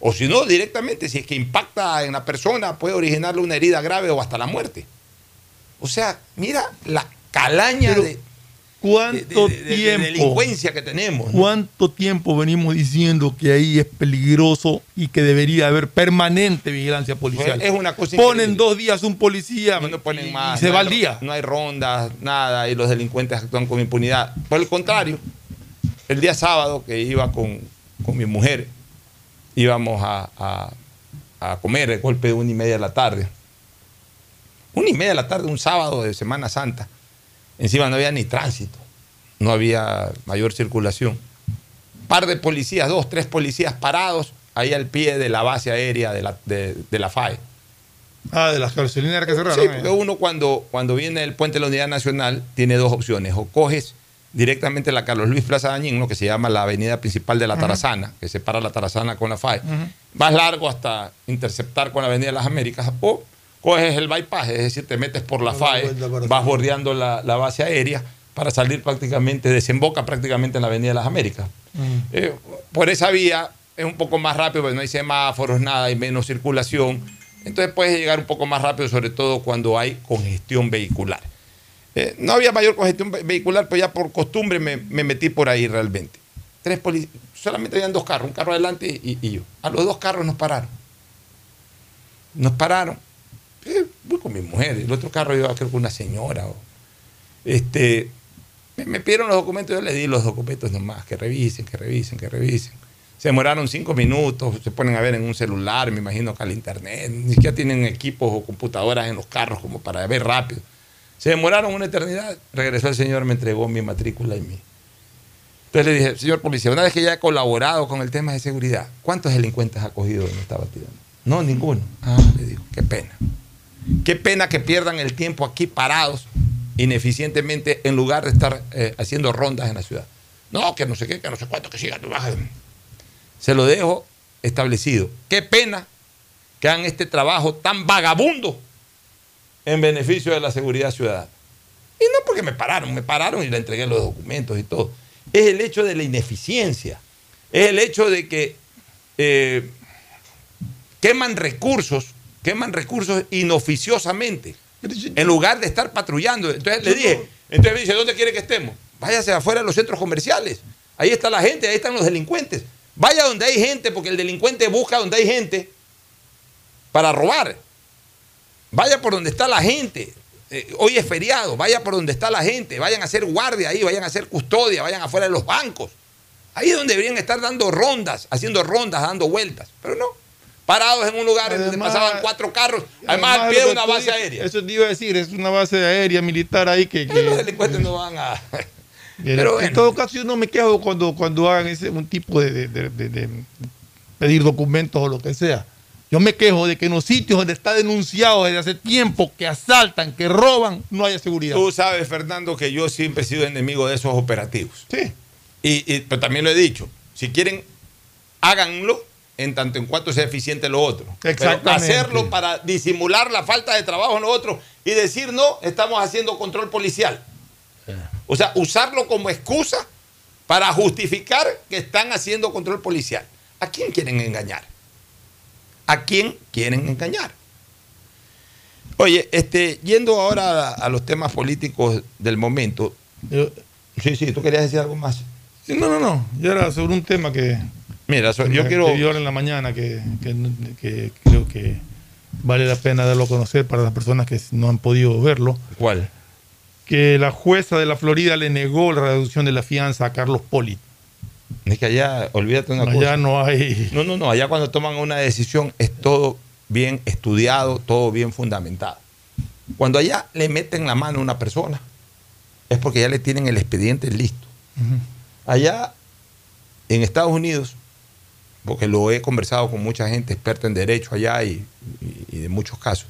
O si no, directamente, si es que impacta en la persona, puede originarle una herida grave o hasta la muerte. O sea, mira la calaña Pero, de, ¿Cuánto de- de- de tiempo? delincuencia que tenemos. ¿no? ¿Cuánto tiempo venimos diciendo que ahí es peligroso y que debería haber permanente vigilancia policial? Es una cosa Ponen increíble. dos días un policía no ponen y, más, y se no va hay- al día. No hay rondas, nada, y los delincuentes actúan con impunidad. Por el contrario, el día sábado que iba con, con mi mujer, íbamos a, a- a comer el golpe de una y media de la tarde. Una y media de la tarde, un sábado de Semana Santa. Encima no había ni tránsito, no había mayor circulación. Par de policías, dos, tres policías parados ahí al pie de la base aérea de la, de, de la FAE. Ah, de las gasolineras que cerraron. Sí, porque uno cuando, cuando viene del puente de la Unidad Nacional tiene dos opciones. O coges directamente la Carlos Luis Plaza Dañín, lo que se llama la avenida principal de la. Tarazana, que separa la Tarazana con la FAE. Ujú. Vas largo hasta interceptar con la avenida de las Américas. O coges el bypass, es decir, te metes por la FAE, vas bordeando la, la base aérea para salir prácticamente, desemboca prácticamente en la avenida de las Américas. Eh, por esa vía es un poco más rápido, porque no hay semáforos, nada, hay menos circulación. Entonces puedes llegar un poco más rápido, sobre todo cuando hay congestión vehicular. Eh, no había mayor congestión ve- vehicular, pero ya por costumbre me, me metí por ahí realmente. Tres solamente habían dos carros, un carro adelante y, yo. A los dos carros nos pararon. Nos pararon. Eh, voy con mi mujer, el otro carro iba creo que una señora. este, me, me pidieron los documentos, yo les di los documentos nomás, que revisen, que revisen, que revisen. Se demoraron cinco minutos, se ponen a ver en un celular, me imagino que al internet, ni siquiera tienen equipos o computadoras en los carros como para ver rápido. Se demoraron una eternidad, regresó el señor, me entregó mi matrícula y mi... Entonces le dije, señor policía, una vez que ya he colaborado con el tema de seguridad, ¿cuántos delincuentes ha cogido en esta batida? No, ninguno. Ah, le digo, qué pena. Qué pena que pierdan el tiempo aquí parados ineficientemente en lugar de estar eh, haciendo rondas en la ciudad. No, que no sé qué, que no sé cuánto, que siga. Se lo dejo establecido. Qué pena que hagan este trabajo tan vagabundo en beneficio de la seguridad ciudadana. Y no porque me pararon, me pararon y le entregué los documentos y todo. Es el hecho de la ineficiencia. Es el hecho de que eh, queman recursos, queman recursos inoficiosamente, en lugar de estar patrullando. Entonces le dije, entonces me dice, ¿dónde quiere que estemos? Váyase afuera de los centros comerciales. Ahí está la gente, ahí están los delincuentes. Vaya donde hay gente, porque el delincuente busca donde hay gente para robar. Vaya por donde está la gente. Eh, hoy es feriado, vaya por donde está la gente. Vayan a hacer guardia ahí, vayan a hacer custodia, vayan afuera de los bancos. Ahí es donde deberían estar dando rondas, haciendo rondas, dando vueltas. Pero no. Parados en un lugar donde pasaban cuatro carros, además al pie de una base dices, aérea. Eso te iba a decir, es una base aérea militar ahí que. que- Los delincuentes no van a. Pero en todo caso, yo no me quejo cuando, cuando hagan ese, un tipo de, de- de- de- de pedir documentos o lo que sea. Yo me quejo de que en los sitios donde está denunciado desde hace tiempo que asaltan, que roban, no haya seguridad. Tú sabes, Fernando, que yo siempre he sido enemigo de esos operativos. Sí. Y, y- pero también lo he dicho. Si quieren, háganlo en tanto en cuanto sea eficiente lo otro. Pero Exactamente. hacerlo para disimular la falta de trabajo en lo otro y decir, no, estamos haciendo control policial. O sea, usarlo como excusa para justificar que están haciendo control policial. ¿A quién quieren engañar? ¿A quién quieren engañar? Oye, este, yendo ahora a, a los temas políticos del momento. sí, sí, tú querías decir algo más. Sí, no, no, no. Yo era sobre un tema que. Mira, so- que yo me- quiero- ahora en la mañana que, que- que creo que vale la pena darlo a conocer para las personas que no han podido verlo. ¿Cuál? Que la jueza de la Florida le negó la reducción de la fianza a Carlos Poli. Es que allá, olvídate una Allá cosa. no hay. No, no, no. Allá cuando toman una decisión es todo bien estudiado, todo bien fundamentado. Cuando allá le meten la mano a una persona, es porque ya le tienen el expediente listo. Allá en Estados Unidos, porque lo he conversado con mucha gente experta en derecho allá y, y- y de muchos casos.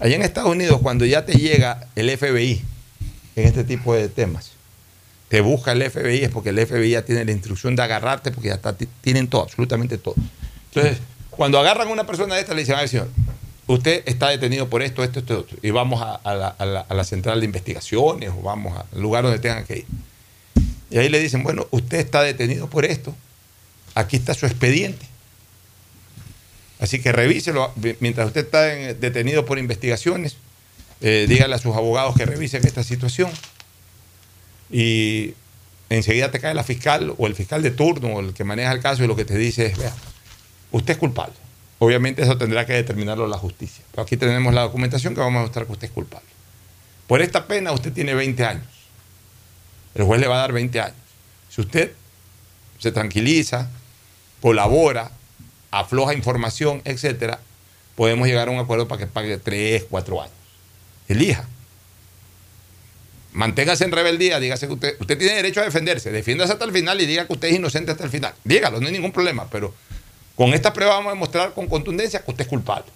Allá en Estados Unidos, cuando ya te llega el FBI en este tipo de temas, te busca el FBI es porque el FBI ya tiene la instrucción de agarrarte porque ya está- tienen todo, absolutamente todo. Entonces, cuando agarran a una persona de esta, le dicen, a ver, señor, usted está detenido por esto, esto, esto, otro, y vamos a, la, a la- central de investigaciones o vamos al lugar donde tengan que ir. Y ahí le dicen, bueno, usted está detenido por esto, aquí está su expediente. Así que revíselo mientras usted está en- detenido por investigaciones. eh, dígale a sus abogados que revisen esta situación. Y enseguida te cae la fiscal o el fiscal de turno o el que maneja el caso y lo que te dice es, vea, usted es culpable. Obviamente eso tendrá que determinarlo la justicia. Pero aquí tenemos la documentación que vamos a mostrar que usted es culpable. Por esta pena usted tiene 20 años. El juez le va a dar 20 años. Si usted se tranquiliza, colabora, afloja información, etcétera, podemos llegar a un acuerdo para que pague 3, 4 años. Elija. Manténgase en rebeldía, dígase que usted, usted tiene derecho a defenderse, defiéndase hasta el final y diga que usted es inocente hasta el final. Dígalo, no hay ningún problema, pero con esta prueba vamos a demostrar con contundencia que usted es culpable.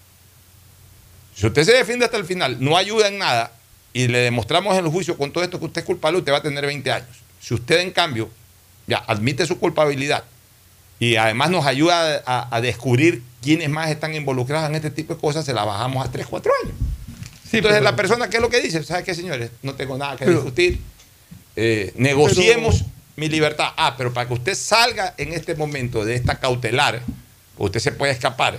Si usted se defiende hasta el final, no ayuda en nada y le demostramos en el juicio con todo esto que usted es culpable, usted va a tener 20 años. Si usted, en cambio, ya admite su culpabilidad y además nos ayuda a, a descubrir quiénes más están involucrados en este tipo de cosas, se la bajamos a 3, 4 años. Entonces, pero- la persona, ¿qué es lo que dice? ¿Sabe qué, señores? No tengo nada que Pero- discutir. Eh, negociemos mi libertad. Ah, pero para que usted salga en este momento de esta cautelar, usted se puede escapar.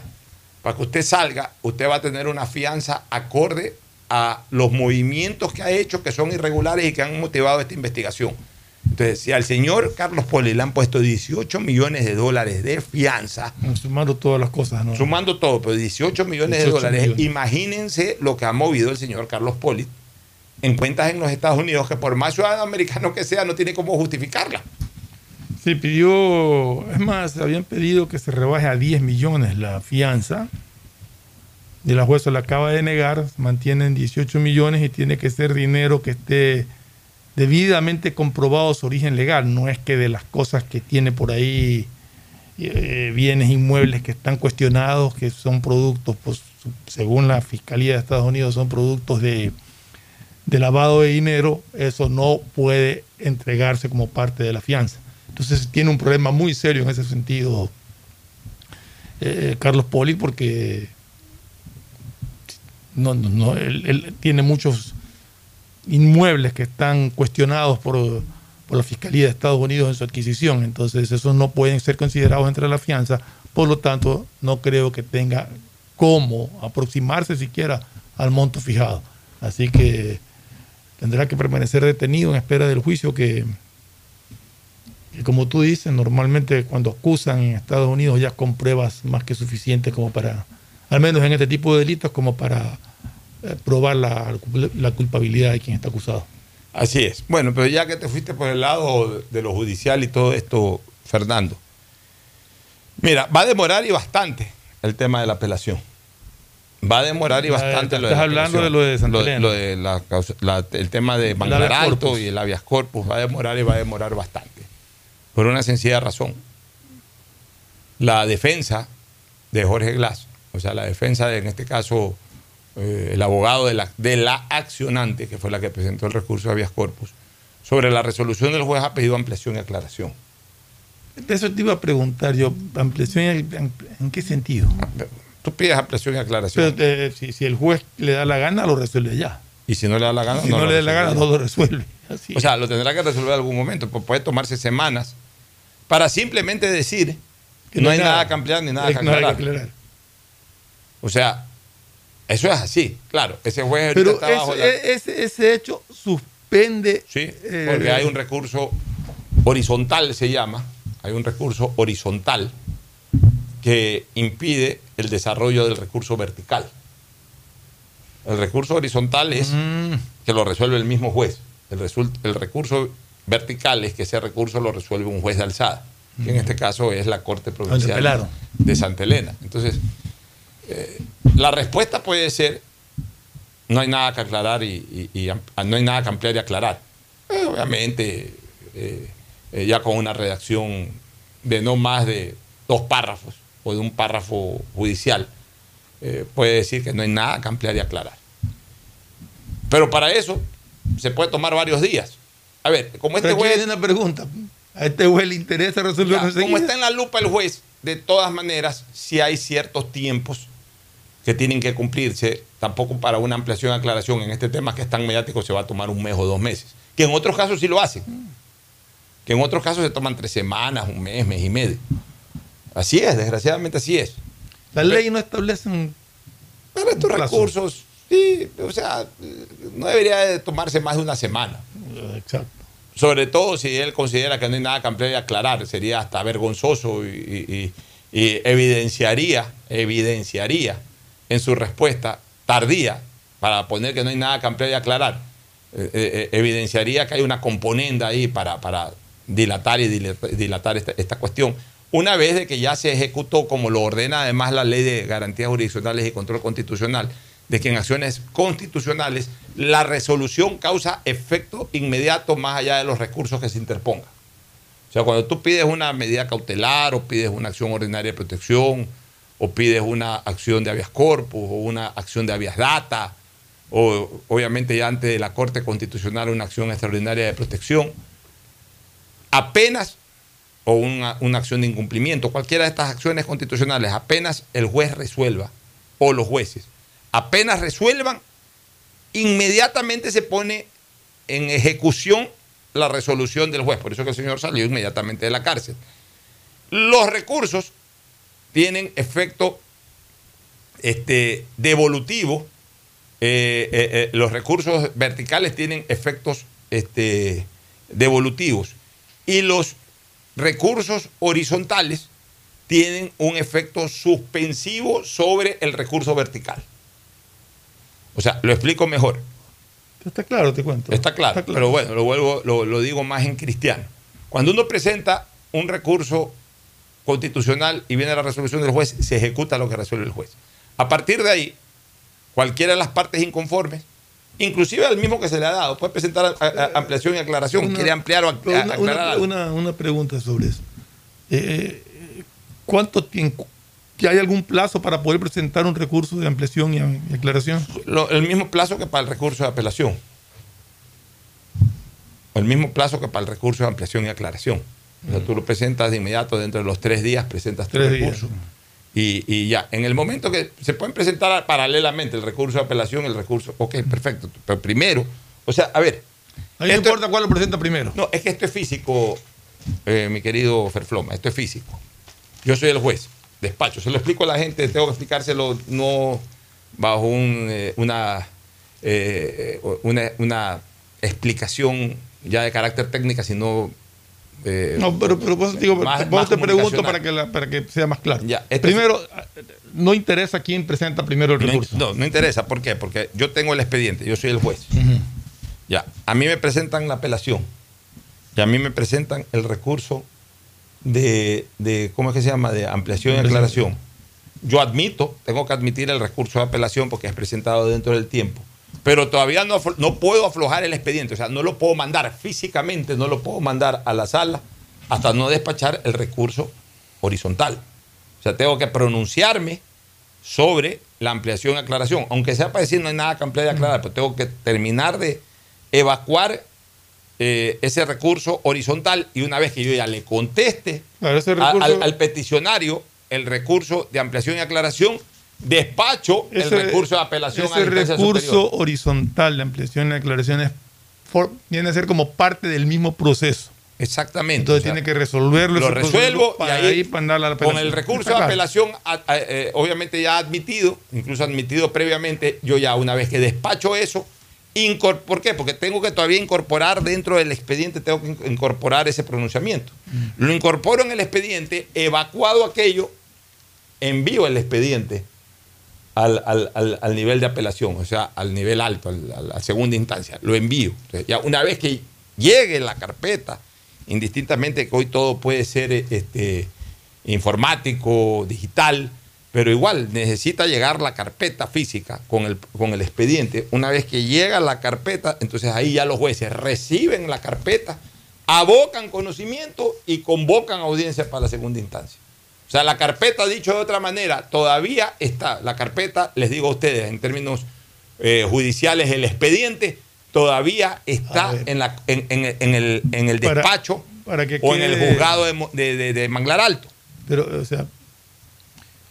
Para que usted salga, usted va a tener una fianza acorde a los movimientos que ha hecho que son irregulares y que han motivado esta investigación. Entonces, si al señor Carlos Poli le han puesto 18 millones de dólares de fianza, Sumando todas las cosas, ¿no? sumando todo, pero 18 millones de 18 dólares, millones. imagínense lo que ha movido el señor Carlos Poli en cuentas en los Estados Unidos, que por más ciudadano americano que sea, no tiene cómo justificarla. Sí, pidió, es más, habían pedido que se rebaje a 10 millones la fianza. Y la jueza la acaba de negar, mantienen 18 millones y tiene que ser dinero que esté debidamente comprobado su origen legal. No es que de las cosas que tiene por ahí, eh, bienes inmuebles que están cuestionados, que son productos, según la Fiscalía de Estados Unidos, son productos de, lavado de dinero, eso no puede entregarse como parte de la fianza. Entonces tiene un problema muy serio en ese sentido eh, Carlos Poli porque no, no, él tiene muchos inmuebles que están cuestionados por, por la Fiscalía de Estados Unidos en su adquisición. Entonces esos no pueden ser considerados entre la fianza. Por lo tanto, no creo que tenga cómo aproximarse siquiera al monto fijado. Así que tendrá que permanecer detenido en espera del juicio que, que, como tú dices, normalmente cuando acusan en Estados Unidos ya con pruebas más que suficientes como para, al menos en este tipo de delitos, como para probar la, la culpabilidad de quien está acusado. Así es. Bueno, pero ya que te fuiste por el lado de lo judicial y todo esto, Fernando. Mira, va a demorar y bastante el tema de la apelación. Va a demorar y bastante lo de estás la hablando de lo de Santa Elena. lo de la causa- la- el tema de Manglar Alto y el habeas corpus. Va a demorar y va a demorar bastante. Por una sencilla razón. La defensa de Jorge Glass, o sea, la defensa de, en este caso, eh, el abogado de la, de la accionante, que fue la que presentó el recurso de habeas corpus, sobre la resolución del juez ha pedido ampliación y aclaración. De eso te iba a preguntar yo, ampliación, ¿en, en qué sentido? Tú pides ampliación y aclaración. Pero, eh, si, si el juez le da la gana, lo resuelve ya. Y si no le da la gana, si no, lo le da la gana, resuelve. no lo resuelve. Así. O sea, lo tendrá que resolver en algún momento, pues puede tomarse semanas para simplemente decir que no hay nada que ampliar ni nada que aclarar. aclarar. O sea, eso es así, claro. Ese juez Pero está bajo eso- la- e- ese, ese hecho suspende. Sí, eh, porque hay un recurso horizontal, se llama, hay un recurso horizontal que impide el desarrollo del recurso vertical. El recurso horizontal es Mm. que lo resuelve el mismo juez. El, recurso vertical es que ese recurso lo resuelve un juez de alzada, que en Mm. este caso es la Corte Provincial de Santa Elena. Entonces, eh, la respuesta puede ser, no hay nada que aclarar y, y- y am- no hay nada que ampliar y aclarar. Eh, obviamente, eh, ya con una redacción de no más de dos párrafos o de un párrafo judicial, puede decir que no hay nada que ampliar y aclarar. Pero para eso se puede tomar varios días. A ver, como este Pero juez... una pregunta. ¿A este juez le interesa resolverlo como está en la lupa el juez, de todas maneras, si hay ciertos tiempos que tienen que cumplirse, tampoco para una ampliación aclaración en este tema que es tan mediático se va a tomar un mes o dos meses. Que en otros casos sí lo hacen. Que en otros casos se toman tres semanas, un mes, mes y medio. Así es, desgraciadamente así es. La ley no establece un Pero estos recursos, sí, o sea, no debería de tomarse más de una semana. Exacto. Sobre todo si él considera que no hay nada que ampliar y aclarar, sería hasta vergonzoso y, y- y evidenciaría, evidenciaría en su respuesta tardía para poner que no hay nada que ampliar y aclarar, eh, eh, evidenciaría que hay una componenda ahí para, para dilatar y dilata- dilatar esta, esta cuestión. Una vez de que ya se ejecutó, como lo ordena además la ley de garantías jurisdiccionales y control constitucional, de que en acciones constitucionales la resolución causa efecto inmediato más allá de los recursos que se interpongan. O sea, cuando tú pides una medida cautelar o pides una acción ordinaria de protección o pides una acción de habeas corpus o una acción de habeas data o obviamente ya ante de la Corte Constitucional una acción extraordinaria de protección, apenas o una, una acción de incumplimiento, cualquiera de estas acciones constitucionales, apenas el juez resuelva o los jueces, apenas resuelvan, inmediatamente se pone en ejecución la resolución del juez. Por eso que el señor salió inmediatamente de la cárcel. Los recursos tienen efecto este, devolutivo. eh, eh, eh, los recursos verticales tienen efectos este, devolutivos. Y los recursos horizontales tienen un efecto suspensivo sobre el recurso vertical. O sea, lo explico mejor. Está claro, te cuento. Está claro, pero bueno, lo vuelvo, lo, lo digo más en cristiano. Cuando uno presenta un recurso constitucional y viene la resolución del juez, se ejecuta lo que resuelve el juez. A partir de ahí, cualquiera de las partes inconformes, inclusive al mismo que se le ha dado, puede presentar a- a- ampliación y aclaración, Una- quiere ampliar o una, aclarar una- algo. una- una pregunta sobre eso. Eh, eh, ¿Cuánto tiempo? ¿Que ¿Hay algún plazo para poder presentar un recurso de ampliación y, y aclaración? Lo- el mismo plazo que para el recurso de apelación. El mismo plazo que para el recurso de ampliación y aclaración. O sea, tú lo presentas de inmediato, dentro de los tres días presentas tu Tres días. recurso. Y, y ya, en el momento que se pueden presentar paralelamente el recurso de apelación y el recurso, ok, perfecto. Pero primero, o sea, a ver. No importa cuál lo presenta primero. No, es que esto es físico, eh, mi querido Ferfloma, esto es físico. Yo soy el juez, despacho. Se lo explico a la gente, tengo que explicárselo no bajo un, eh, una, eh, una, una explicación ya de carácter técnica, sino... eh, No, pero, pero eso te digo, más- más te pregunto para que, la- para que sea más claro. esto Primero, no interesa quién presenta primero el recurso. No, no interesa. ¿Por qué? Porque yo tengo el expediente, yo soy el juez. Ya, a mí me presentan la apelación y a mí me presentan el recurso de, de ¿cómo es que se llama? De ampliación y aclaración. Yo admito, tengo que admitir el recurso de apelación porque es presentado dentro del tiempo, pero todavía no, no puedo aflojar el expediente, o sea, no lo puedo mandar físicamente, no lo puedo mandar a la sala hasta no despachar el recurso horizontal. O sea, tengo que pronunciarme sobre la ampliación y aclaración. Aunque sea para decir no hay nada que ampliar y aclarar, pero tengo que terminar de evacuar eh, ese recurso horizontal y una vez que yo ya le conteste Claro, ese a- recurso- al, al peticionario el recurso de ampliación y aclaración, despacho el recurso de apelación a la Ese instancia recurso superior. horizontal de ampliación y es for- viene a ser como parte del mismo proceso. Exactamente. Entonces o sea, tiene que resolverlo. lo resuelvo y para ahí, ahí mandar a la con apelación. el recurso de apelación, a- a- eh, obviamente ya admitido, incluso admitido previamente, yo ya una vez que despacho eso, ¿por qué? Porque tengo que todavía incorporar dentro del expediente, tengo que in- incorporar ese pronunciamiento. Mm. Lo incorporo en el expediente, evacuado aquello, envío el expediente al, al- al- al nivel de apelación, o sea, al nivel alto, al- a la segunda instancia. Lo envío. Ya una vez que llegue la carpeta, indistintamente que hoy todo puede ser eh, este, informático, digital, pero igual necesita llegar la carpeta física con el, con el expediente. Una vez que llega la carpeta, entonces ahí ya los jueces reciben la carpeta, abocan conocimiento y convocan audiencia para la segunda instancia. O sea, la carpeta, dicho de otra manera, todavía está. La carpeta, les digo a ustedes, en términos eh, judiciales, el expediente todavía está en, la, en, en- en el, en el despacho para que o en el juzgado de, de- de- de Manglar Alto. Pero, o sea,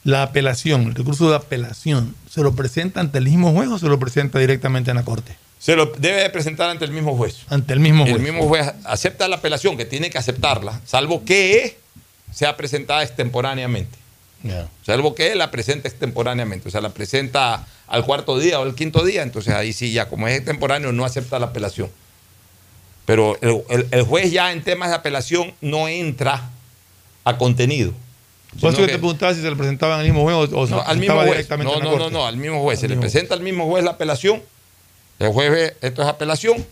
la apelación, el recurso de apelación, ¿se lo presenta ante el mismo juez o se lo presenta directamente en la corte? Se lo debe de presentar ante el mismo juez. Ante el mismo juez. El mismo juez acepta la apelación, que tiene que aceptarla, salvo que sea presentada extemporáneamente. Salvo que la presenta extemporáneamente. O sea, la presenta al cuarto día o al quinto día. Entonces ahí sí, ya como es extemporáneo, no acepta la apelación. Pero el, el juez ya en temas de apelación no entra a contenido. Por eso que te preguntaba si se le presentaban al mismo juez o, no, al mismo juez. directamente no, no, no, no, al mismo juez. se le presenta al mismo juez la apelación. El juez ve, esto es apelación,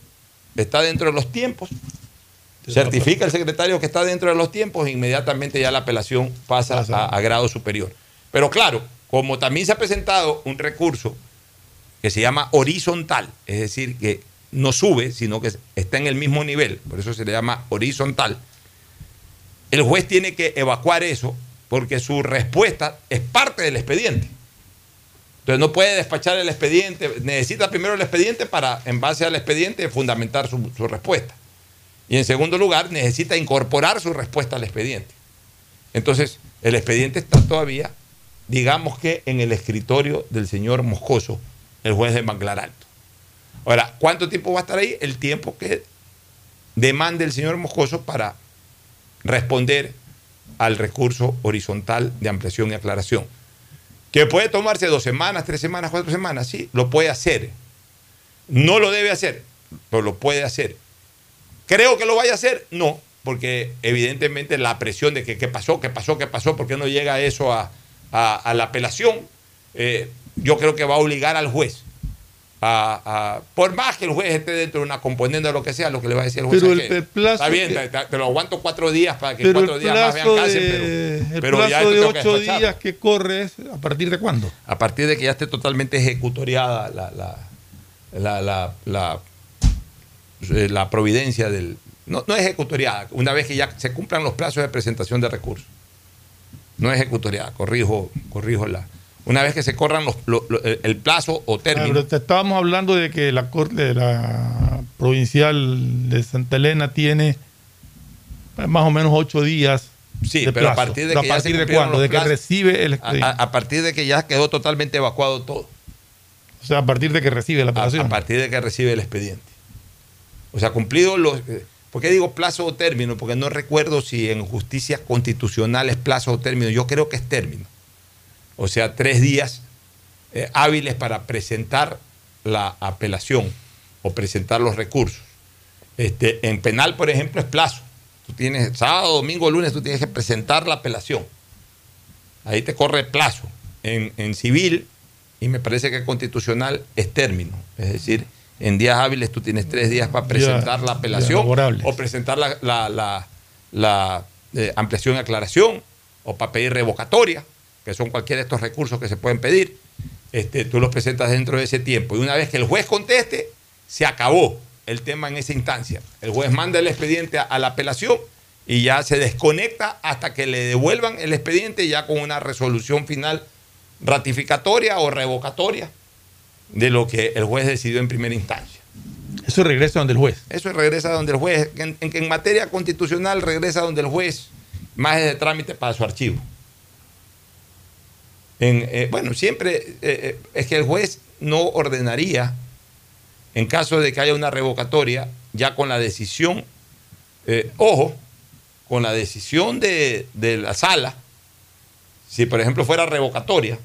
está dentro de los tiempos. Certifica el secretario que está dentro de los tiempos e inmediatamente ya la apelación pasa a, grado superior. Pero claro, como también se ha presentado un recurso que se llama horizontal, es decir, que no sube, sino que está en el mismo nivel, por eso se le llama horizontal, el juez tiene que evacuar eso porque su respuesta es parte del expediente. Entonces no puede despachar el expediente, necesita primero el expediente para, en base al expediente, fundamentar su, respuesta. Y en segundo lugar, necesita incorporar su respuesta al expediente. Entonces, el expediente está todavía, digamos que en el escritorio del señor Moscoso, el juez de Manglar Alto. Ahora, ¿cuánto tiempo va a estar ahí? El tiempo que demande el señor Moscoso para responder al recurso horizontal de ampliación y aclaración. Que puede tomarse dos semanas, tres semanas, cuatro semanas, sí, lo puede hacer. No lo debe hacer, pero lo puede hacer. ¿Creo que lo vaya a hacer? No, porque evidentemente la presión de que qué pasó, qué pasó, qué pasó, ¿por qué no llega eso a, la apelación? Eh, yo creo que va a obligar al juez por más que el juez esté dentro de una componente de lo que sea, lo que le va a decir el juez. Pero el, plazo está bien, te, lo aguanto cuatro días para que cuatro días más vean cárcel, pero, el plazo de ocho días que corre es a partir de cuándo? A partir de que ya esté totalmente ejecutoriada la, la, la, la, la providencia del. No, no ejecutoriada, una vez que ya se cumplan los plazos de presentación de recursos. No ejecutoriada, corrijo, corrijo la, una vez que se corran el plazo o término. te estábamos hablando de que la Corte la Provincial de Santa Elena tiene más o menos ocho días. Sí, pero a partir de que ya de cuándo? De que recibe el a, partir de que ya quedó totalmente evacuado todo. O sea, a partir de que recibe la apelación. A, partir de que recibe el expediente. O sea, cumplido los. Eh, ¿Por qué digo plazo o término? Porque no recuerdo si en justicia constitucional es plazo o término. Yo creo que es término o sea, tres días eh, hábiles para presentar la apelación o presentar los recursos. Este, en penal, por ejemplo, es plazo. Tú tienes sábado, domingo, lunes, tú tienes que presentar la apelación. Ahí te corre plazo. En, civil, y me parece que constitucional, es término. Es decir, en días hábiles tú tienes tres días para presentar la apelación o presentar la, la, eh, ampliación y aclaración o para pedir revocatoria que son cualquiera de estos recursos que se pueden pedir, este, tú los presentas dentro de ese tiempo. Y una vez que el juez conteste, se acabó el tema en esa instancia. El juez manda el expediente a, la apelación y ya se desconecta hasta que le devuelvan el expediente ya con una resolución final ratificatoria o revocatoria de lo que el juez decidió en primera instancia. Eso regresa donde el juez. Eso regresa donde el juez. En, en, en materia constitucional regresa donde el juez, más de trámite para su archivo. Eh, bueno, siempre eh, eh, es que el juez no ordenaría, en caso de que haya una revocatoria, ya con la decisión, ojo, con la decisión de, la sala, si por ejemplo fuera revocatoria,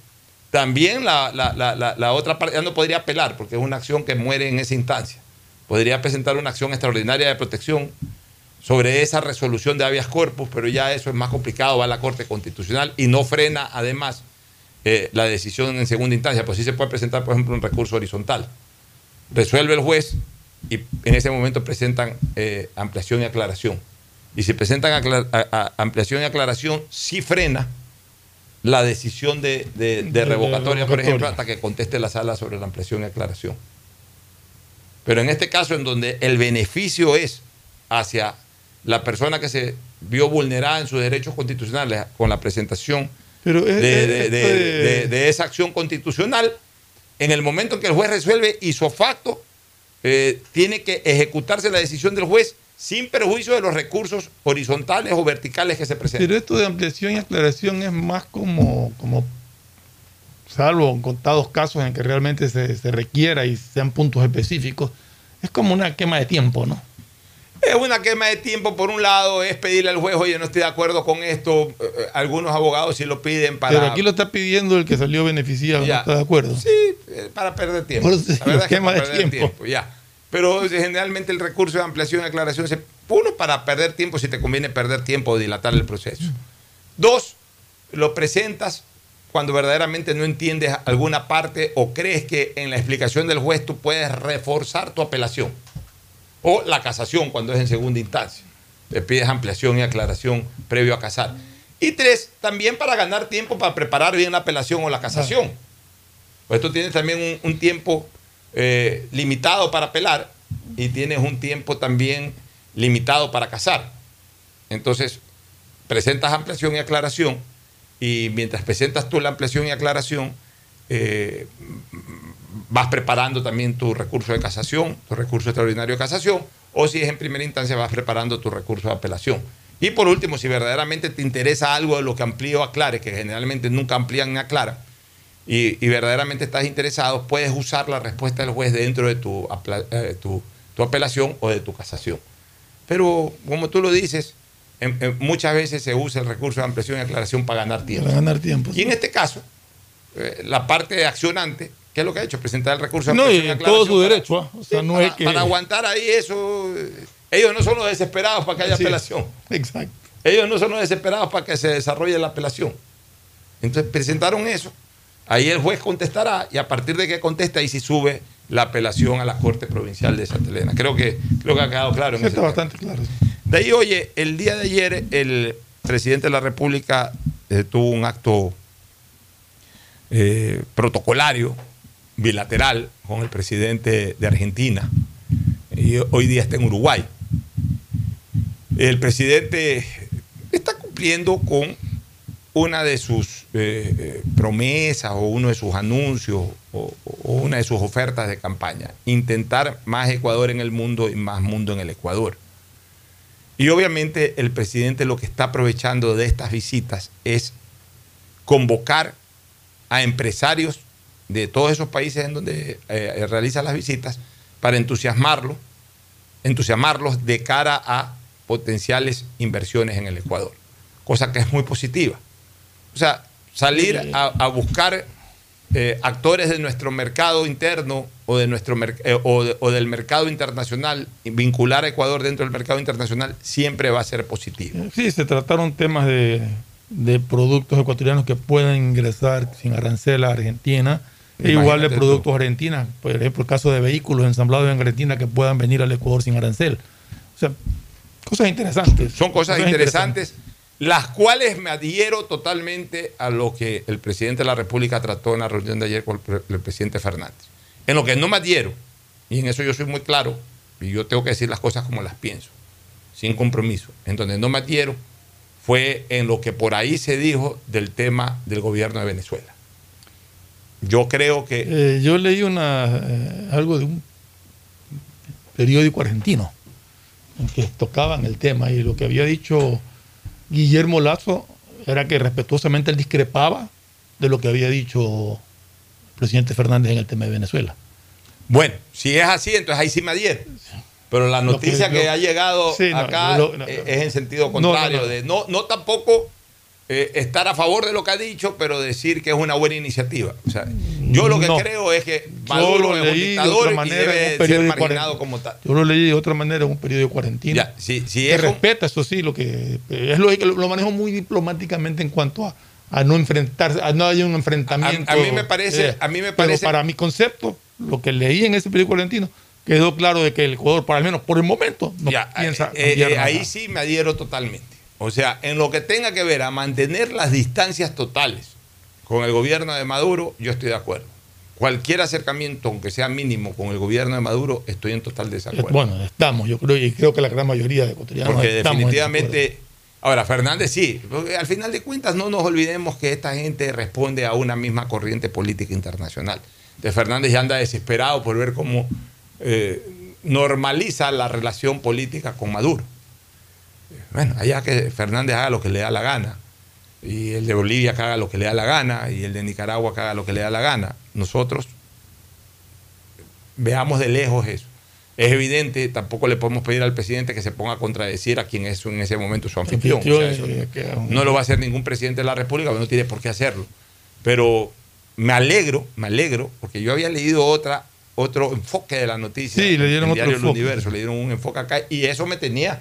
también la, la, otra parte ya no podría apelar, porque es una acción que muere en esa instancia. Podría presentar una acción extraordinaria de protección sobre esa resolución de habeas corpus, pero ya eso es más complicado, va a la Corte Constitucional y no frena además eh, la decisión en segunda instancia, pues sí se puede presentar, por ejemplo, un recurso horizontal. Resuelve el juez y en ese momento presentan eh, ampliación y aclaración. Y si presentan ampliación y aclaración, sí frena la decisión de, revocatoria, por ejemplo, hasta que conteste la sala sobre la ampliación y aclaración. Pero en este caso, en donde el beneficio es hacia la persona que se vio vulnerada en sus derechos constitucionales con la presentación de, esa acción constitucional, en el momento en que el juez resuelve hizo facto, eh, tiene que ejecutarse la decisión del juez sin perjuicio de los recursos horizontales o verticales que se presentan. Pero esto de ampliación y aclaración es más como, como salvo en contados casos en que realmente se, se requiera y sean puntos específicos, es como una quema de tiempo, ¿no? Es una quema de tiempo, por un lado, es pedirle al juez, oye, no estoy de acuerdo con esto. Eh, eh, Algunos abogados sí lo piden para. Pero aquí lo está pidiendo el que salió beneficiado, Ya. ¿no está de acuerdo? Sí, eh, para perder tiempo. Por eso La verdad es que quema para de perder tiempo. ya. Pero generalmente el recurso de ampliación y aclaración se uno para perder tiempo si te conviene perder tiempo o dilatar el proceso. Dos, lo presentas cuando verdaderamente no entiendes alguna parte o crees que en la explicación del juez tú puedes reforzar tu apelación. O la casación cuando es en segunda instancia. Le pides ampliación y aclaración previo a casar. Y tres, también para ganar tiempo para preparar bien la apelación o la casación. Pues tú tienes también un, un tiempo eh, limitado para apelar y tienes un tiempo también limitado para casar. Entonces, presentas ampliación y aclaración y mientras presentas tú la ampliación y aclaración, eh, vas preparando también tu recurso de casación, tu recurso extraordinario de casación, o si es en primera instancia, vas preparando tu recurso de apelación. Y por último, si verdaderamente te interesa algo de lo que amplíe o aclare, que generalmente nunca amplían ni aclaran, y, y verdaderamente estás interesado, puedes usar la respuesta del juez dentro de tu, eh, tu, tu apelación o de tu casación. Pero como tú lo dices, en- en muchas veces se usa el recurso de ampliación y aclaración para ganar tiempo. Para ganar tiempo. Y en este caso, eh, la parte accionante, ¿qué es lo que ha hecho? Presentar el recurso de No, ampliación y y aclaración. todo su para- derecho, ¿ah? O sea, Sí, no para, es que. para aguantar ahí eso. eh, Ellos no son los desesperados para que haya Sí, apelación. Exacto. Ellos no son los desesperados para que se desarrolle la apelación. Entonces presentaron eso. Ahí el juez contestará y a partir de que conteste, ahí sí sube la apelación a la Corte Provincial de Santa Elena. Creo que, creo que ha quedado claro. en Sí, está tema. bastante claro. De ahí, oye, el día de ayer el presidente de la República eh, tuvo un acto eh, protocolario, bilateral, con el presidente de Argentina. Y hoy día está en Uruguay. El presidente está cumpliendo con una de sus eh, eh, promesas o uno de sus anuncios o, una de sus ofertas de campaña, intentar más Ecuador en el mundo y más mundo en el Ecuador. Y obviamente el presidente lo que está aprovechando de estas visitas es convocar a empresarios de todos esos países en donde eh, realiza las visitas para entusiasmarlos, entusiasmarlos de cara a potenciales inversiones en el Ecuador, cosa que es muy positiva. O sea, salir a, a buscar eh, actores de nuestro mercado interno o, de nuestro eh, o, de- o del mercado internacional, y vincular a Ecuador dentro del mercado internacional, siempre va a ser positivo. Sí, se trataron temas de, de productos ecuatorianos que puedan ingresar sin arancel a Argentina. E igual de productos argentinos, por ejemplo, el caso de vehículos ensamblados en Argentina que puedan venir al Ecuador sin arancel. O sea, cosas interesantes. Son cosas interesantes, las cuales me adhiero totalmente a lo que el presidente de la República trató en la reunión de ayer con el, pre- el presidente Fernández. En lo que no me adhiero, y en eso yo soy muy claro, y yo tengo que decir las cosas como las pienso, sin compromiso. En donde no me adhiero fue en lo que por ahí se dijo del tema del gobierno de Venezuela. Yo creo que Eh, yo leí una, eh, algo de un periódico argentino en que tocaban el tema y lo que había dicho Guillermo Lazo era que respetuosamente él discrepaba de lo que había dicho el presidente Fernández en el tema de Venezuela. Bueno, si es así, entonces ahí sí me adhiero. Pero la noticia que- ha llegado Sí, no, acá lo- no, no. es en sentido contrario, de no, no tampoco eh, estar a favor de lo que ha dicho, pero decir que es una buena iniciativa. O sea, yo lo que No. creo es que Maduro lo es un de dictador otra y manera en debe un ser marginado como tal. Yo lo leí de otra manera en un periódico argentino. Ya, si, si que es un- respeta, eso sí, lo que es lo, lo manejo muy diplomáticamente en cuanto a, a no enfrentarse, a no haya un enfrentamiento. A- a mí me parece- a mí me parece- Pero para mi concepto, lo que leí en ese periódico argentino, quedó claro de que el Ecuador, por al menos por el momento, no Ya, piensa eh, eh, ahí sí me adhiero totalmente. O sea, en lo que tenga que ver a mantener las distancias totales con el gobierno de Maduro, yo estoy de acuerdo. Cualquier acercamiento, aunque sea mínimo, con el gobierno de Maduro, estoy en total desacuerdo. Bueno, estamos, yo creo, y creo que la gran mayoría de ecuatorianos Porque definitivamente, ahora Fernández sí, porque al final de cuentas no nos olvidemos que esta gente responde a una misma corriente política internacional. De Fernández ya anda desesperado por ver cómo eh, normaliza la relación política con Maduro. Bueno, allá que Fernández haga lo que le da la gana. y el de Bolivia que haga lo que le da la gana, y el de Nicaragua que haga lo que le da la gana. Nosotros veamos de lejos eso. Es evidente, tampoco le podemos pedir al presidente que se ponga a contradecir a quien es en ese momento su anfitrión. O sea, eso no lo va a hacer ningún presidente de la República, no tiene por qué hacerlo. Pero me alegro, me alegro, porque yo había leído otra, otro enfoque de la noticia. Sí, le dieron en otro Diario El enfoque. Universo, le dieron un enfoque acá y eso me tenía,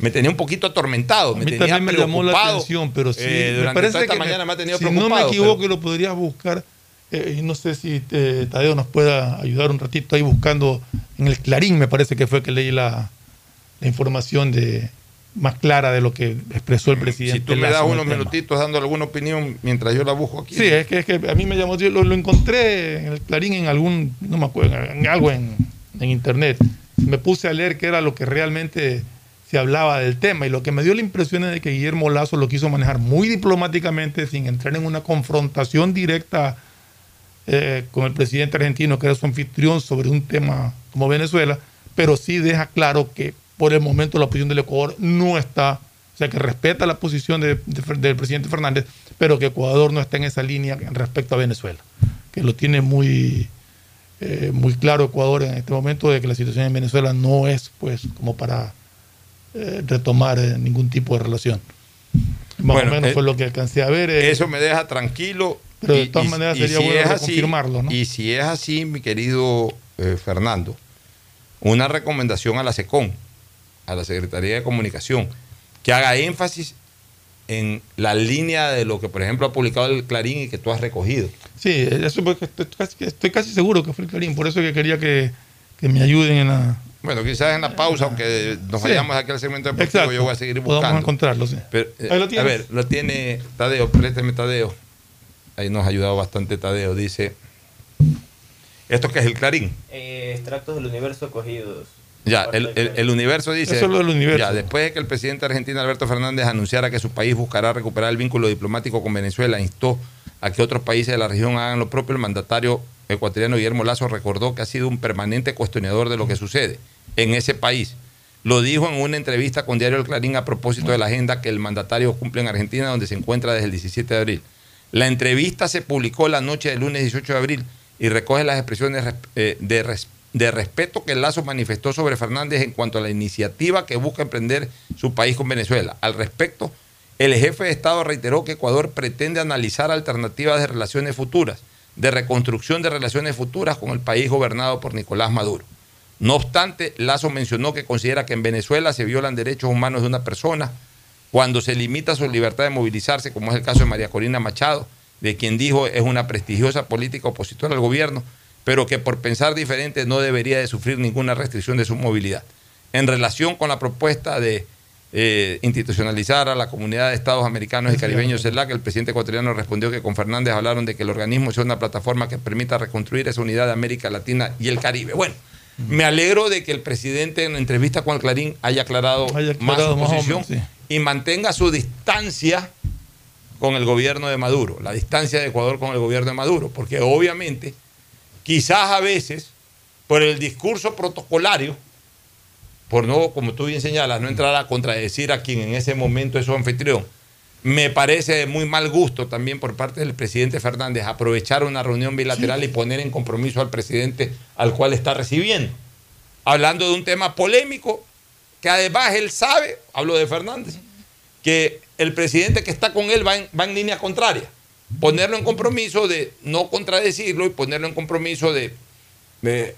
me tenía un poquito atormentado, A me tenía también me llamó la preocupado. atención, pero sí, Eh, me durante parece toda esta que mañana me ha tenido si preocupado. no me equivoco, pero- lo podrías buscar. eh, no sé si eh, Tadeo nos pueda ayudar un ratito ahí buscando en el Clarín, me parece que fue que leí la, la información de más clara de lo que expresó el presidente. Si tú me das unos minutitos dando alguna opinión mientras yo la busco aquí. Sí, es que, es que a mí me llamó, yo lo, lo encontré en el Clarín en algún, no me acuerdo, en algo en, en internet. Me puse a leer qué era lo que realmente se hablaba del tema. Y lo que me dio la impresión es de que Guillermo Lazo lo quiso manejar muy diplomáticamente sin entrar en una confrontación directa eh, con el presidente argentino que era su anfitrión sobre un tema como Venezuela, pero sí deja claro que por el momento la posición del Ecuador no está, o sea que respeta la posición de- de- del presidente Fernández, pero que Ecuador no está en esa línea respecto a Venezuela, que lo tiene muy, eh, muy claro Ecuador en este momento de que la situación en Venezuela no es pues como para eh, retomar eh, ningún tipo de relación. Más Bueno, o menos eh, fue lo que alcancé a ver. Eso me deja tranquilo. Pero de todas maneras sería bueno reconfirmarlo, ¿no? Y si es así, mi querido Fernando, una recomendación a la SECON, a la Secretaría de Comunicación, que haga énfasis en la línea de lo que, por ejemplo, ha publicado el Clarín y que tú has recogido. Sí, eso porque estoy casi, estoy casi seguro que fue el Clarín, por eso que quería que, que me ayuden en la... Bueno, quizás en la pausa, aunque nos Sí. vayamos aquí al segmento deportivo, Exacto. yo voy a seguir Podamos buscando. encontrarlo, sí. Pero, eh, Ahí lo a ver, lo tiene Tadeo, présteme Tadeo. Ahí nos ha ayudado bastante Tadeo. Dice, ¿esto qué es el Clarín? Eh, extractos del universo cogidos. Ya, el, el- el universo dice. Eso es lo del universo. Ya, después de que el presidente argentino Alberto Fernández anunciara que su país buscará recuperar el vínculo diplomático con Venezuela, instó a que otros países de la región hagan lo propio. El mandatario ecuatoriano Guillermo Lazo recordó que ha sido un permanente cuestionador de lo que sucede en ese país. Lo dijo en una entrevista con Diario El Clarín a propósito de la agenda que el mandatario cumple en Argentina, donde se encuentra desde el 17 de abril. La entrevista se publicó la noche del lunes 18 de abril y recoge las expresiones res- eh, de, de respeto que Lazo manifestó sobre Fernández en cuanto a la iniciativa que busca emprender su país con Venezuela. Al respecto, el jefe de Estado reiteró que Ecuador pretende analizar alternativas de relaciones futuras, de reconstrucción de relaciones futuras con el país gobernado por Nicolás Maduro. No obstante, Lazo mencionó que considera que en Venezuela se violan derechos humanos de una persona cuando se limita su libertad de movilizarse, como es el caso de María Corina Machado, de quien dijo es una prestigiosa política opositora al gobierno, pero que por pensar diferente no debería de sufrir ninguna restricción de su movilidad. En relación con la propuesta de eh, institucionalizar a la comunidad de Estados americanos y caribeños CELAC, el presidente ecuatoriano respondió que con Fernández hablaron de que el organismo sea una plataforma que permita reconstruir esa unidad de América Latina y el Caribe. Bueno, me alegro de que el presidente en la entrevista con el Clarín haya aclarado, Haya más aclarado su más posición y mantenga su distancia con el gobierno de Maduro, la distancia de Ecuador con el gobierno de Maduro, porque obviamente, quizás a veces, por el discurso protocolario, por no, como tú bien señalas, no entrar a contradecir a quien en ese momento es su anfitrión, me parece de muy mal gusto también por parte del presidente Fernández aprovechar una reunión bilateral y poner en compromiso al presidente al cual está recibiendo. Hablando de un tema polémico que además él sabe, hablo de Fernández, que el presidente que está con él va en, va en línea contraria. Ponerlo en compromiso de no contradecirlo y ponerlo en compromiso de,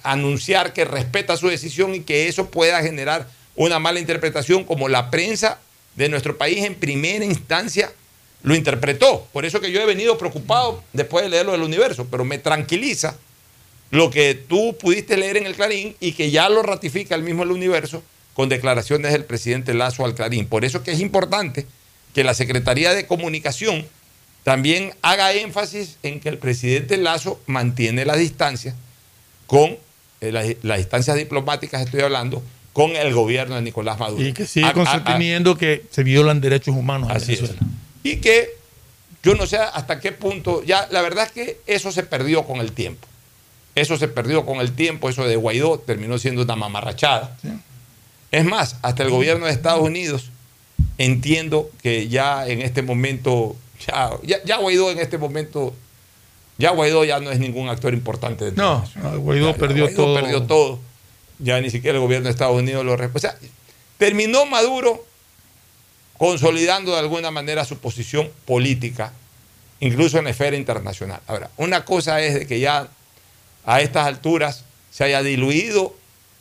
anunciar que respeta su decisión y que eso pueda generar una mala interpretación como la prensa de nuestro país en primera instancia lo interpretó. Por eso que yo he venido preocupado después de leerlo del universo, pero me tranquiliza lo que tú pudiste leer en el Clarín y que ya lo ratifica el mismo el universo con declaraciones del presidente Lazo al Clarín. Por eso que es importante que la Secretaría de Comunicación también haga énfasis en que el presidente Lazo mantiene la distancia con eh, las, las distancias diplomáticas, estoy hablando, con el gobierno de Nicolás Maduro. Y que sigue A- a- a- consosteniendo que se violan derechos humanos en. Venezuela. y que yo no sé hasta qué punto, ya la verdad es que eso se perdió con el tiempo. Eso se perdió con el tiempo, eso de Guaidó terminó siendo una mamarrachada. Es más, hasta el gobierno de Estados Unidos entiendo que ya en este momento Ya, ya, ya Guaidó en este momento, ya Guaidó ya no es ningún actor importante. de no, Guaidó Ya, perdió Guaidó todo. perdió todo. Ya ni siquiera el gobierno de Estados Unidos lo. O sea, terminó Maduro consolidando de alguna manera su posición política, incluso en la esfera internacional. Ahora, una cosa es de que ya a estas alturas se haya diluido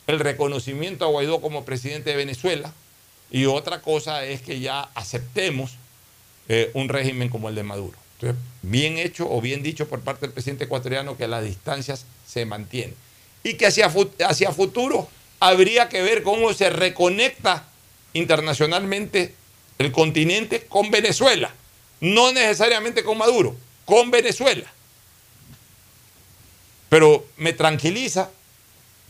el reconocimiento a Guaidó como presidente de Venezuela y otra cosa es que ya aceptemos eh, un régimen como el de Maduro. Bien hecho o bien dicho por parte del presidente ecuatoriano que las distancias se mantienen y que hacia, hacia futuro habría que ver cómo se reconecta internacionalmente el continente con Venezuela, no necesariamente con Maduro, con Venezuela. Pero me tranquiliza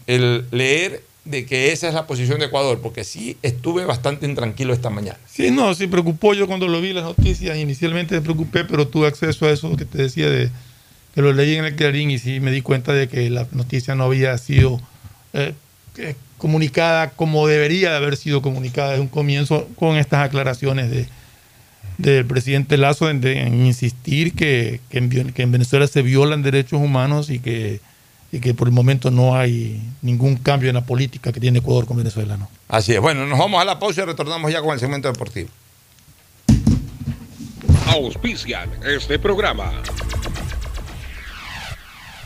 el leer de que esa es la posición de Ecuador, porque sí estuve bastante intranquilo esta mañana. Sí, no, sí preocupó yo cuando lo vi las noticias. Inicialmente me preocupé, pero tuve acceso a eso que te decía de que lo leí en el Clarín y sí me di cuenta de que la noticia no había sido eh, eh, comunicada como debería de haber sido comunicada desde un comienzo con estas aclaraciones de del presidente Lazo en, de- insistir que, en, que en Venezuela se violan derechos humanos y que, y que por el momento no hay ningún cambio en la política que tiene Ecuador con Venezuela. ¿no? Así es. Bueno, nos vamos a la pausa y retornamos ya con el segmento deportivo. Auspician este programa.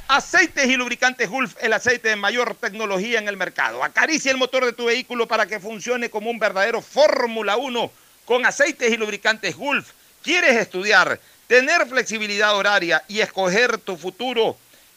Aceites y lubricantes Gulf, el aceite de mayor tecnología en el mercado. Acaricia el motor de tu vehículo para que funcione como un verdadero Fórmula 1 con aceites y lubricantes Gulf. ¿Quieres estudiar, tener flexibilidad horaria y escoger tu futuro?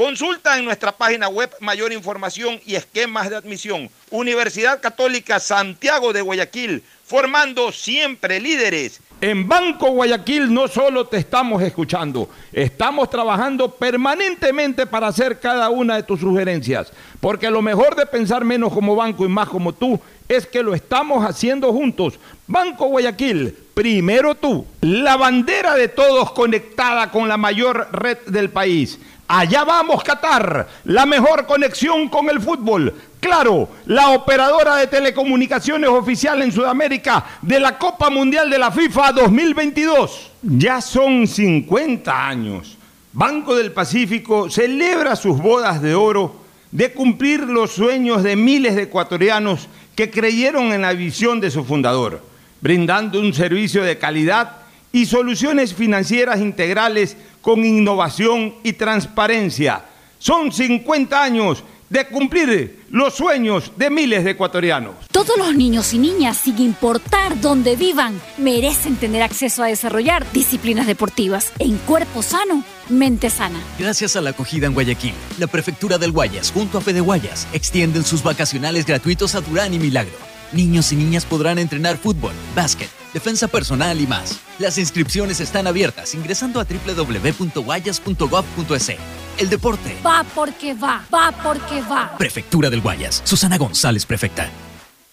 Consulta en nuestra página web mayor información y esquemas de admisión. Universidad Católica Santiago de Guayaquil, formando siempre líderes. En Banco Guayaquil no solo te estamos escuchando, estamos trabajando permanentemente para hacer cada una de tus sugerencias, porque lo mejor de pensar menos como banco y más como tú es que lo estamos haciendo juntos. Banco Guayaquil, primero tú, la bandera de todos conectada con la mayor red del país. Allá vamos, Qatar, la mejor conexión con el fútbol. Claro, la operadora de telecomunicaciones oficial en Sudamérica de la Copa Mundial de la FIFA 2022. Ya son 50 años. Banco del Pacífico celebra sus bodas de oro de cumplir los sueños de miles de ecuatorianos que creyeron en la visión de su fundador, brindando un servicio de calidad y soluciones financieras integrales con innovación y transparencia. Son 50 años de cumplir los sueños de miles de ecuatorianos. Todos los niños y niñas, sin importar dónde vivan, merecen tener acceso a desarrollar disciplinas deportivas en cuerpo sano, mente sana. Gracias a la acogida en Guayaquil, la Prefectura del Guayas junto a Fede Guayas extienden sus vacacionales gratuitos a Durán y Milagro. Niños y niñas podrán entrenar fútbol, básquet, defensa personal y más. Las inscripciones están abiertas ingresando a www.guayas.gov.es. El deporte. Va porque va, va porque va. Prefectura del Guayas. Susana González, prefecta.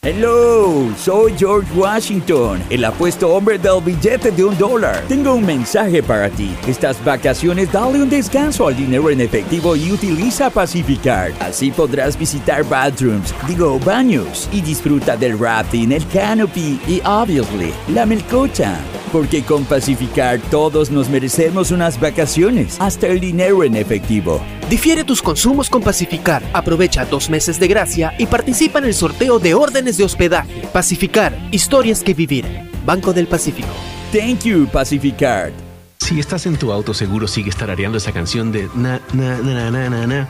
Hello, soy George Washington, el apuesto hombre del billete de un dólar. Tengo un mensaje para ti. Estas vacaciones dale un descanso al dinero en efectivo y utiliza Pacificar. Así podrás visitar bathrooms, digo baños, y disfruta del rafting, el canopy y, obviously, la melcocha. Porque con Pacificar todos nos merecemos unas vacaciones, hasta el dinero en efectivo. Difiere tus consumos con Pacificar. Aprovecha dos meses de gracia y participa en el sorteo de órdenes de hospedaje. Pacificar, historias que vivir. Banco del Pacífico. Thank you, Pacificar. Si estás en tu auto, seguro sigues tarareando esa canción de na, na, na, na, na, na, na,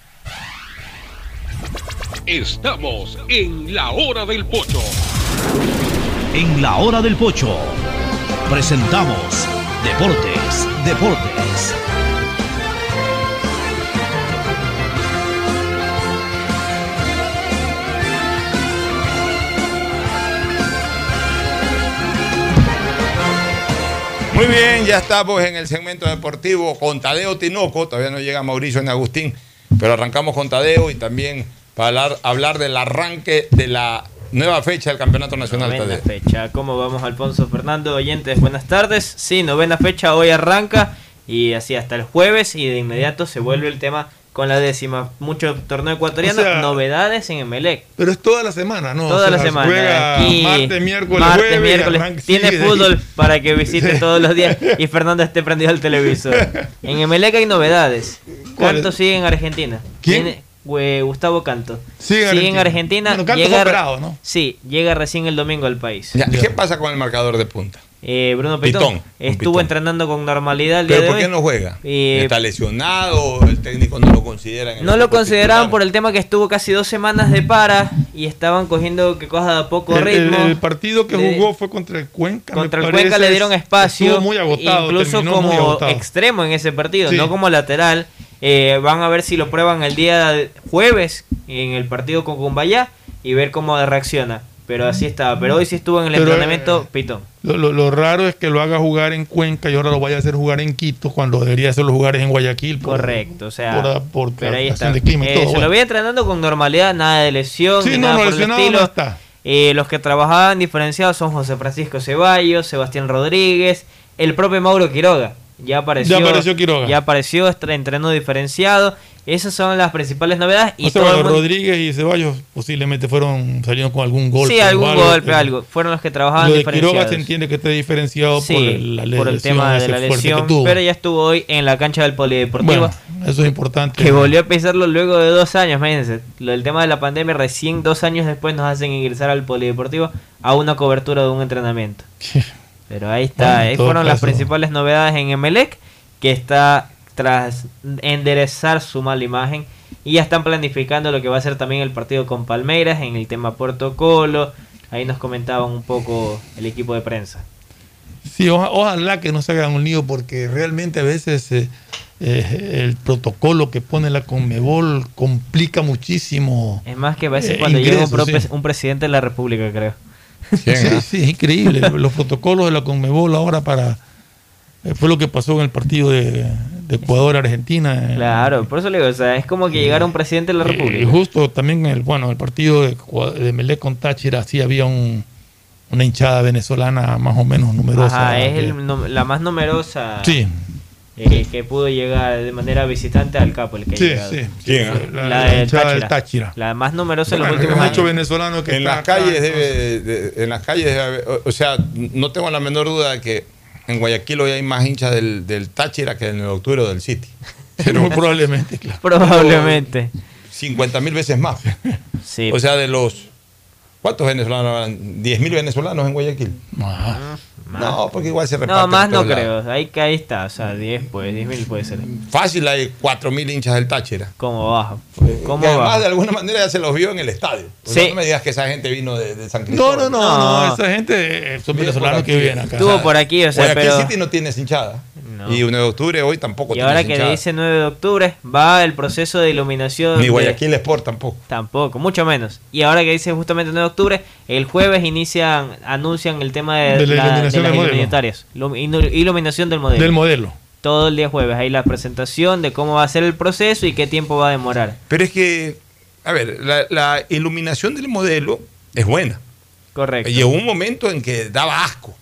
Estamos en la hora del pocho. en la hora del pocho. Presentamos Deportes, Deportes. Muy bien, ya estamos en el segmento deportivo con Tadeo Tinoco. Todavía no llega Mauricio ni Agustín, pero arrancamos con Tadeo y también para hablar, hablar del arranque de la nueva fecha del Campeonato Nacional. Novena Tadeo. fecha. ¿Cómo vamos, Alfonso Fernando? Oyentes, buenas tardes. Sí, novena fecha hoy arranca y así hasta el jueves y de inmediato se vuelve el tema con la décima. Mucho torneo ecuatoriano, O sea, novedades en Emelec. Pero es toda la semana, ¿no? Toda O sea, la se semana. juega Aquí, martes, miércoles, martes, jueves, miércoles. arranca- Tiene fútbol para que visite todos los días y Fernando esté prendido al televisor. En Emelec hay novedades. ¿Cuáles? Canto sigue en Argentina. ¿Quién? Tiene- Gustavo Canto. Sigue en Sigue en Argentina. Argentina. Bueno, Canto llega, fue operado, ¿no? Sí, llega recién el domingo al país. Ya, ¿Qué pasa con el marcador de punta? Eh, Bruno Pitón, estuvo Pitón. entrenando con normalidad el día ¿Pero de por hoy. qué no juega? Eh, ¿Está lesionado? ¿El técnico no lo considera? en No lo consideraban titular? por el tema que estuvo casi dos semanas de para y estaban cogiendo que coja de poco El, el- ritmo. el partido que jugó fue contra el Cuenca. me Contra el parece. Cuenca le dieron espacio, Estuvo muy agotado. incluso muy como agotado. extremo en ese partido, Sí. no como lateral. Eh, van a ver si lo prueban el día jueves en el partido con Cumbayá y ver cómo reacciona. Pero así estaba. Pero hoy sí estuvo en el Pero, entrenamiento eh, Pitón. Lo, lo- lo raro es que lo haga jugar en Cuenca y ahora lo vaya a hacer jugar en Quito cuando debería hacerlo jugar en Guayaquil. por- Correcto, o sea, por, por pero ahí está. de clima y Eh, todo. se bueno. lo veía entrenando con normalidad, nada de lesión, Sí, ni no, nada no, por el lesionado estilo. no está. Eh, los que trabajaban diferenciados son José Francisco Ceballos, Sebastián Rodríguez, el propio Mauro Quiroga. Ya apareció, Ya apareció Quiroga. Ya apareció, entrenó diferenciado. Esas son las principales novedades. Y O sea, todo el bueno, mundo- Rodríguez y Ceballos posiblemente fueron salieron con algún golpe. sí, algún algo, golpe, pero algo. Fueron los que trabajaban Lo de Quiroga diferenciados. se entiende que esté diferenciado Sí, por el, la por el lesión, tema de la lesión, pero ya estuvo hoy en la cancha del Polideportivo. Bueno, eso es importante. Que volvió a pisarlo luego de dos años, imagínense. Lo del tema de la pandemia, recién dos años después nos hacen ingresar al polideportivo a una cobertura de un entrenamiento. Pero ahí está, ahí fueron las principales novedades en Emelec, que está tras enderezar su mala imagen y ya están planificando lo que va a ser también el partido con Palmeiras en el tema protocolo. Ahí nos comentaban un poco el equipo de prensa. Sí, oja- ojalá que no se hagan un lío porque realmente a veces eh, eh, el protocolo que pone la Conmebol complica muchísimo. Es más que a veces Eh, cuando llega sí. un presidente de la República, creo. Sí, sí, es increíble. Los protocolos de la Conmebol ahora para... eh, fue lo que pasó en el partido de, de Ecuador-Argentina. eh, Claro, por eso le digo, o sea, es como que llegara un presidente de la Y República. justo también en el, bueno, el partido de, de Melec con Táchira, sí había un, una hinchada venezolana más o menos numerosa. Ajá, es que- el la más numerosa Sí. Eh, que pudo llegar de manera visitante al capo. El que Sí, sí. ¿Quién, Sí, ah? La, La la del hinchada del Táchira. Táchira. La más numerosa en los Bueno, últimos hay mucho años. venezolano que en las calles debe, de- en las calles debe haber- o, o sea no tengo la menor duda de que en Guayaquil hoy hay más hinchas del, del Táchira que en el octubre del City probablemente, claro. Probablemente. 50 mil veces más Sí. o sea de los ¿cuántos venezolanos habrán? 10 mil venezolanos en Guayaquil no porque igual se reparten No, más no lados. creo. Ahí, que ahí está. O sea, 10 pues, 10 mil puede ser. fácil hay 4 mil hinchas del Táchira ¿Cómo baja? ¿Cómo que además baja? de alguna manera ya se los vio en el estadio Sí. no me digas que esa gente vino de, de San No, Cristóbal no, no, no, No. esa gente eh, son venezolanos que viven acá. Estuvo por aquí, o sea, Guayaquil pero... City no tiene hinchada No. y 1 de octubre hoy tampoco Y tiene ahora que hinchada. dice 9 de octubre, va el proceso de iluminación. ni de- Guayaquil Sport tampoco Tampoco, mucho menos. Y ahora que dice justamente 9 de octubre, el jueves inician, anuncian el tema de, De la de las iluminatarias. Iluminación del modelo. Del modelo. Todo el día jueves. Ahí la presentación de cómo va a ser el proceso y qué tiempo va a demorar. Pero es que, a ver, la, la iluminación del modelo es buena. Correcto. Llegó un momento en que daba asco.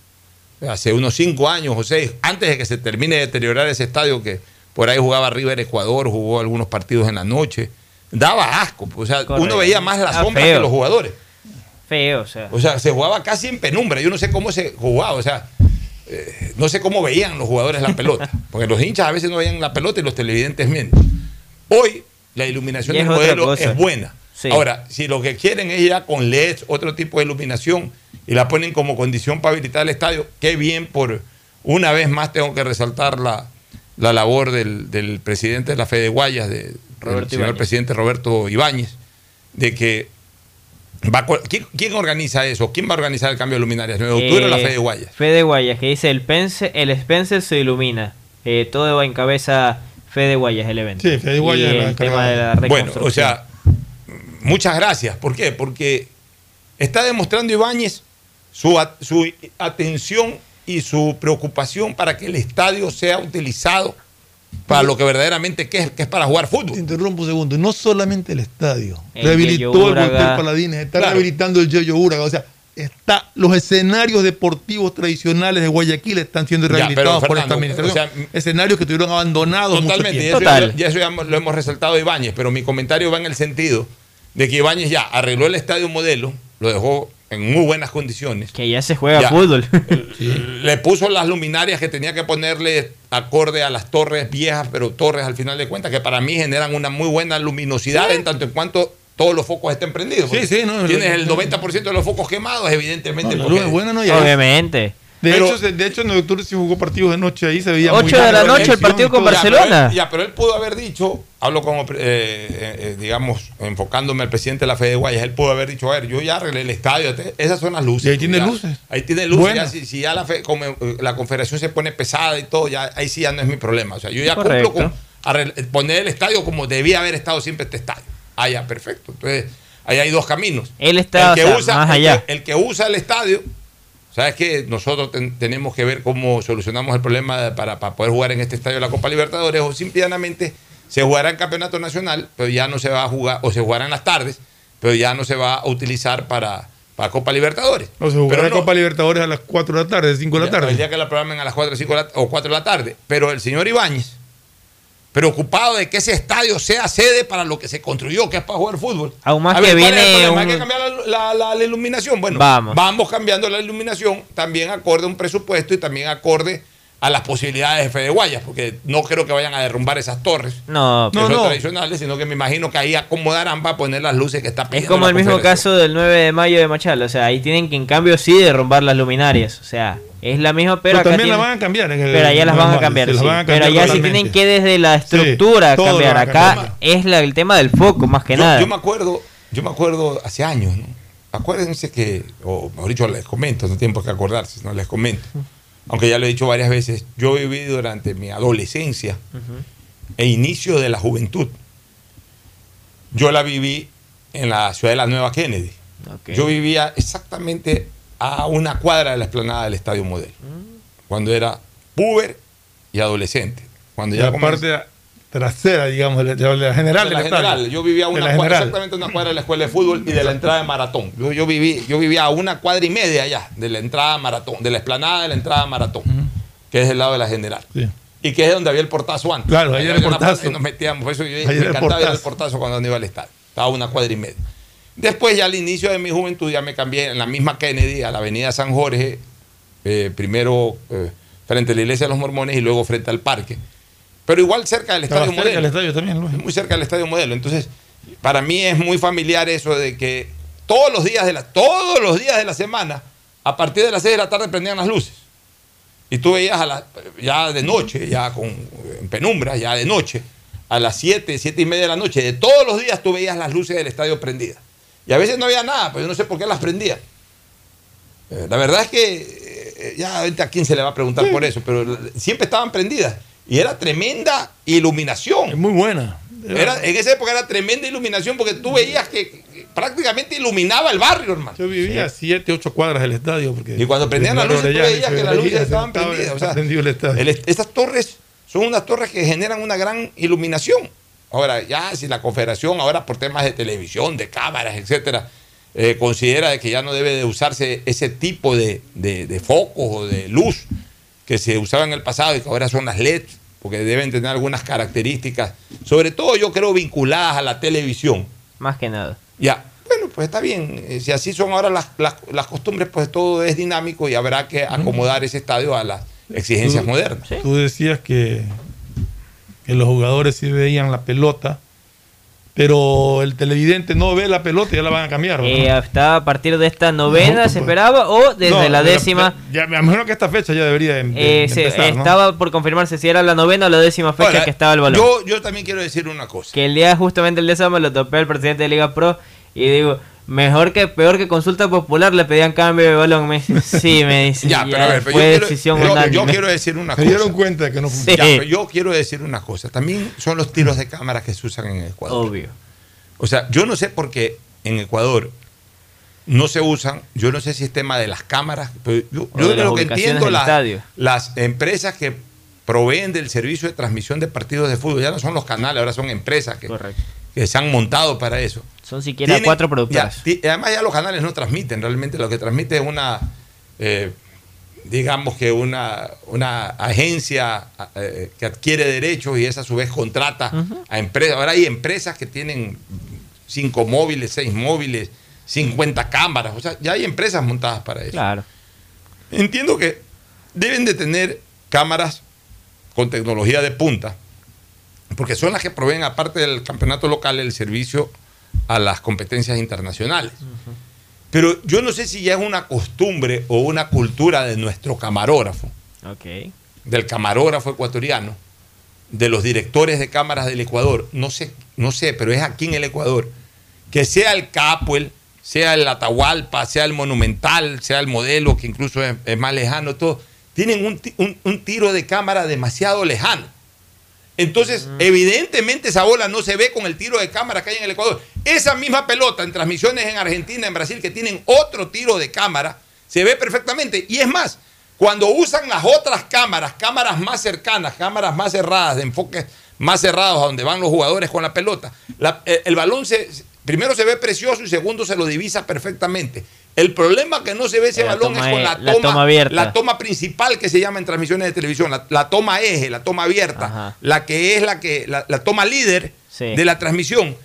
Hace unos cinco años o seis, antes de que se termine de deteriorar ese estadio que por ahí jugaba River Ecuador, jugó algunos partidos en la noche. Daba asco. pues, O sea, Correcto. uno veía más la Ah, sombra feo. que los jugadores. Feo, o sea. O sea, se jugaba casi en penumbra. Yo no sé cómo se jugaba. O sea, eh, no sé cómo veían los jugadores la pelota. Porque los hinchas a veces no veían la pelota y los televidentes menos. Hoy la iluminación Y del modelo cosa. es buena. Sí. Ahora, si lo que quieren es ya con LEDs, otro tipo de iluminación, y la ponen como condición para habilitar el estadio, qué bien por una vez más tengo que resaltar la, la labor del, del presidente de la Fede Guayas, de, del señor presidente Roberto Ibáñez, de que Va ¿quién, quién organiza eso? ¿Quién va a organizar el cambio de luminarias? ¿9 de octubre o la Eh, Fe de Guayas? Fede Guayas, que dice el, pense, el Spencer se ilumina. Eh, todo va en cabeza Fede Guayas el evento. Sí, Fede Guayas el tema de la Bueno, o sea, muchas gracias. ¿Por qué? Porque está demostrando Ibáñez su, su atención y su preocupación para que el estadio sea utilizado para lo que verdaderamente que es, que es para jugar fútbol. Te interrumpo un segundo. No solamente el estadio. El Rehabilitó el Úraga. Paladines. Está Claro. rehabilitando el Yoyo Uraga. O sea, está, los escenarios deportivos tradicionales de Guayaquil están siendo Ya, rehabilitados pero, por esta Fernando, administración. escenarios que estuvieron abandonados Totalmente, y mucho eso, tiempo. ya, ya eso ya lo hemos resaltado a Ibáñez, pero mi comentario va en el sentido de que Ibáñez ya arregló el estadio modelo, lo dejó en muy buenas condiciones. Que ya se juega Ya. fútbol. Le puso las luminarias que tenía que ponerle acorde a las torres viejas, pero torres al final de cuentas, que para mí generan una muy buena luminosidad en tanto en cuanto todos los focos estén prendidos. Sí, sí, no, Tienes no, el no. 90% de los focos quemados, evidentemente. No, la porque- luz es buena, no, ya- Obviamente. De, Pero- hecho, de hecho, en octubre se jugó partidos de noche ahí, se veía Ocho muy de la noche, el partido con. Ya, pero Barcelona. él- ya, pero él pudo haber dicho, hablo como, eh, eh, eh, digamos, enfocándome al presidente de la Fede de Guayas, él pudo haber dicho, a ver, yo ya arreglé el estadio, te- esas son las luces. Y ahí tiene Ya, luces. Ahí tiene luces, ya, Buenas. si, si ya la, fe- como, eh, la confederación se pone pesada y todo, ya ahí sí ya no es mi problema. O sea, yo ya Correcto. cumplo con poner el estadio como debía haber estado siempre este estadio. Ah, ya, perfecto. Entonces, ahí hay dos caminos. Él está, el que, o sea, usa, más el allá. que- el que usa el estadio, sabes que nosotros ten- tenemos que ver cómo solucionamos el problema para, para poder jugar en este estadio de la Copa Libertadores o simplemente se jugará en campeonato nacional, pero ya no se va a jugar, o se jugará en las tardes, pero ya no se va a utilizar para, para Copa Libertadores. O se jugará Pero la no, Copa Libertadores a las 4 de la tarde, 5 de la tarde. El día que la programen a las 4, 5 de la- o 4 de la tarde. Pero el señor Ibáñez, preocupado de que ese estadio sea sede para lo que se construyó, que es para jugar fútbol. Aún más A ver, que ¿cuál es el viene problema? Hay un- que cambiar la, la- iluminación. Bueno, Vamos. cambiando la iluminación, también acorde a un presupuesto y también acorde a las posibilidades de Fede Guayas, porque no creo que vayan a derrumbar esas torres. No, que no, son no. tradicionales, sino que me imagino que ahí acomodarán para poner las luces que está Es pidiendo como la el mismo caso del 9 de mayo de Machala. O sea, ahí tienen que en cambio sí derrumbar las luminarias. O sea, es la misma, pero, Pero acá también tiene- la van a cambiar en el- Pero allá las van a cambiar, sí. van a Pero allá sí tienen que desde la estructura cambiar. Acá cambiar. es la- el tema del foco, más que yo, nada. yo me acuerdo, yo me acuerdo hace años, ¿no? Acuérdense que, o mejor dicho, les comento, no tienen por qué acordarse, no les comento. Aunque ya lo he dicho varias veces, yo viví durante mi adolescencia e inicio de la juventud. Yo la viví en la ciudad de la Nueva Kennedy. Yo vivía exactamente a una cuadra de la explanada del Estadio Modelo. Cuando era puber y adolescente. Cuando ya la comencé- parte trasera, digamos, de la, de general de la general. Yo vivía a De una cuadra, exactamente una cuadra de la escuela de fútbol y de la entrada de maratón. Yo, yo viví, yo vivía a una cuadra y media allá de la entrada a maratón, de la explanada de la entrada a maratón, que es el lado de la general. Sí. Y que es donde había el portazo antes. Claro, ahí era el una portazo. nos metíamos. Por eso yo me encantaba ir al portazo. cuando iba al estadio. Estaba a una cuadra y media. Después, ya al inicio de mi juventud, ya me cambié en la misma Kennedy, a la avenida San Jorge, eh, primero eh, frente a la iglesia de los mormones y luego frente al parque. Pero igual cerca del estadio cerca modelo. del estadio también, lógico. muy cerca del estadio modelo. Entonces, para mí es muy familiar eso de que todos los días de la, todos los días de la semana, a partir de las 6 de la tarde prendían las luces. Y tú veías a la, ya de noche, ya con en penumbra, ya de noche, a las 7, 7 y media de la noche, de todos los días tú veías las luces del estadio prendidas. Y a veces no había nada, pero yo no sé por qué las prendían. Eh, La verdad es que eh, ya a quién se le va a preguntar por eso, pero siempre estaban prendidas. Y era tremenda iluminación. muy buena. Era, en esa época era tremenda iluminación porque tú veías que, prácticamente iluminaba el barrio, hermano. Yo vivía a 7, 8 cuadras del estadio. Porque Y cuando prendían las luces, tú veías que las luces estaban estaba- prendidas. O sea, prendido el estadio. el- estas torres son unas torres que generan una gran iluminación. Ahora, ya si la Confederación, ahora por temas de televisión, de cámaras, etcétera, eh, considera de que ya no debe de usarse ese tipo de, de- de focos o de luz que se usaba en el pasado y que ahora son las LED, porque deben tener algunas características, sobre todo yo creo vinculadas a la televisión. Más que nada. Ya, bueno, pues está bien. Eh, Si así son ahora las, las- las costumbres, pues todo es dinámico y habrá que acomodar ese estadio a las exigencias Tú- modernas. Tú decías que, que los jugadores sí veían la pelota, pero el televidente no ve la pelota y ya la van a cambiar. ¿verdad? Eh, hasta a partir de esta novena No, se pues. esperaba o desde No, la décima. Ya, me imagino que esta fecha ya debería de, de- eh, se- empezar, ¿no? estaba por confirmarse si era la novena o la décima fecha Ahora, que estaba el balón. Yo, yo también quiero decir una cosa. Que el día, justamente el día sábado, me lo topé al presidente de Liga Pro y digo, Mejor que peor que consulta popular le pedían cambio de balón. Me dice, sí, me dice. Ya, pero a ver, pero fue yo, quiero, decisión yo- yo quiero decir una Se cosa. dieron cuenta de que no funciona. Ya, pero yo quiero decir una cosa. También son los tiros de cámara que se usan en Ecuador. Obvio. O sea, yo no sé por qué en Ecuador no se usan. Yo no sé si es tema de las cámaras. Pero yo yo lo que entiendo, las, las empresas que proveen del servicio de transmisión de partidos de fútbol, ya no son los canales, ahora son empresas que, que se han montado para eso. Son siquiera Tienen- cuatro productoras. ya, además ya los canales no transmiten, realmente lo que transmite es una, eh, digamos que una, una agencia eh, que adquiere derechos y esa a su vez contrata a empresas. Ahora hay empresas que tienen cinco móviles, seis móviles, 50 cámaras, o sea, ya hay empresas montadas para eso. Claro. Entiendo que deben de tener cámaras con tecnología de punta, porque son las que proveen, aparte del campeonato local, el servicio a las competencias internacionales. Pero yo no sé si ya es una costumbre o una cultura de nuestro camarógrafo, del camarógrafo ecuatoriano, de los directores de cámaras del Ecuador, no sé, no sé, pero es aquí en el Ecuador, que sea el Capuel, sea el Atahualpa, sea el Monumental, sea el modelo, que incluso es, es más lejano, todo, tienen un, ti- un- un tiro de cámara demasiado lejano. Entonces, evidentemente esa bola no se ve con el tiro de cámara que hay en el Ecuador. Esa misma pelota en transmisiones en Argentina, en Brasil, que tienen otro tiro de cámara, se ve perfectamente. Y es más, cuando usan las otras cámaras, cámaras más cercanas, cámaras más cerradas, de enfoques más cerrados a donde van los jugadores con la pelota, la- eh, el balón se, primero se ve precioso y segundo se lo divisa perfectamente. El problema que no se ve ese La balón toma es con e- la la toma, toma abierta. la toma principal que se llama en transmisiones de televisión, la, la toma eje, la toma abierta, la que es la que la, toma líder Sí. de la transmisión,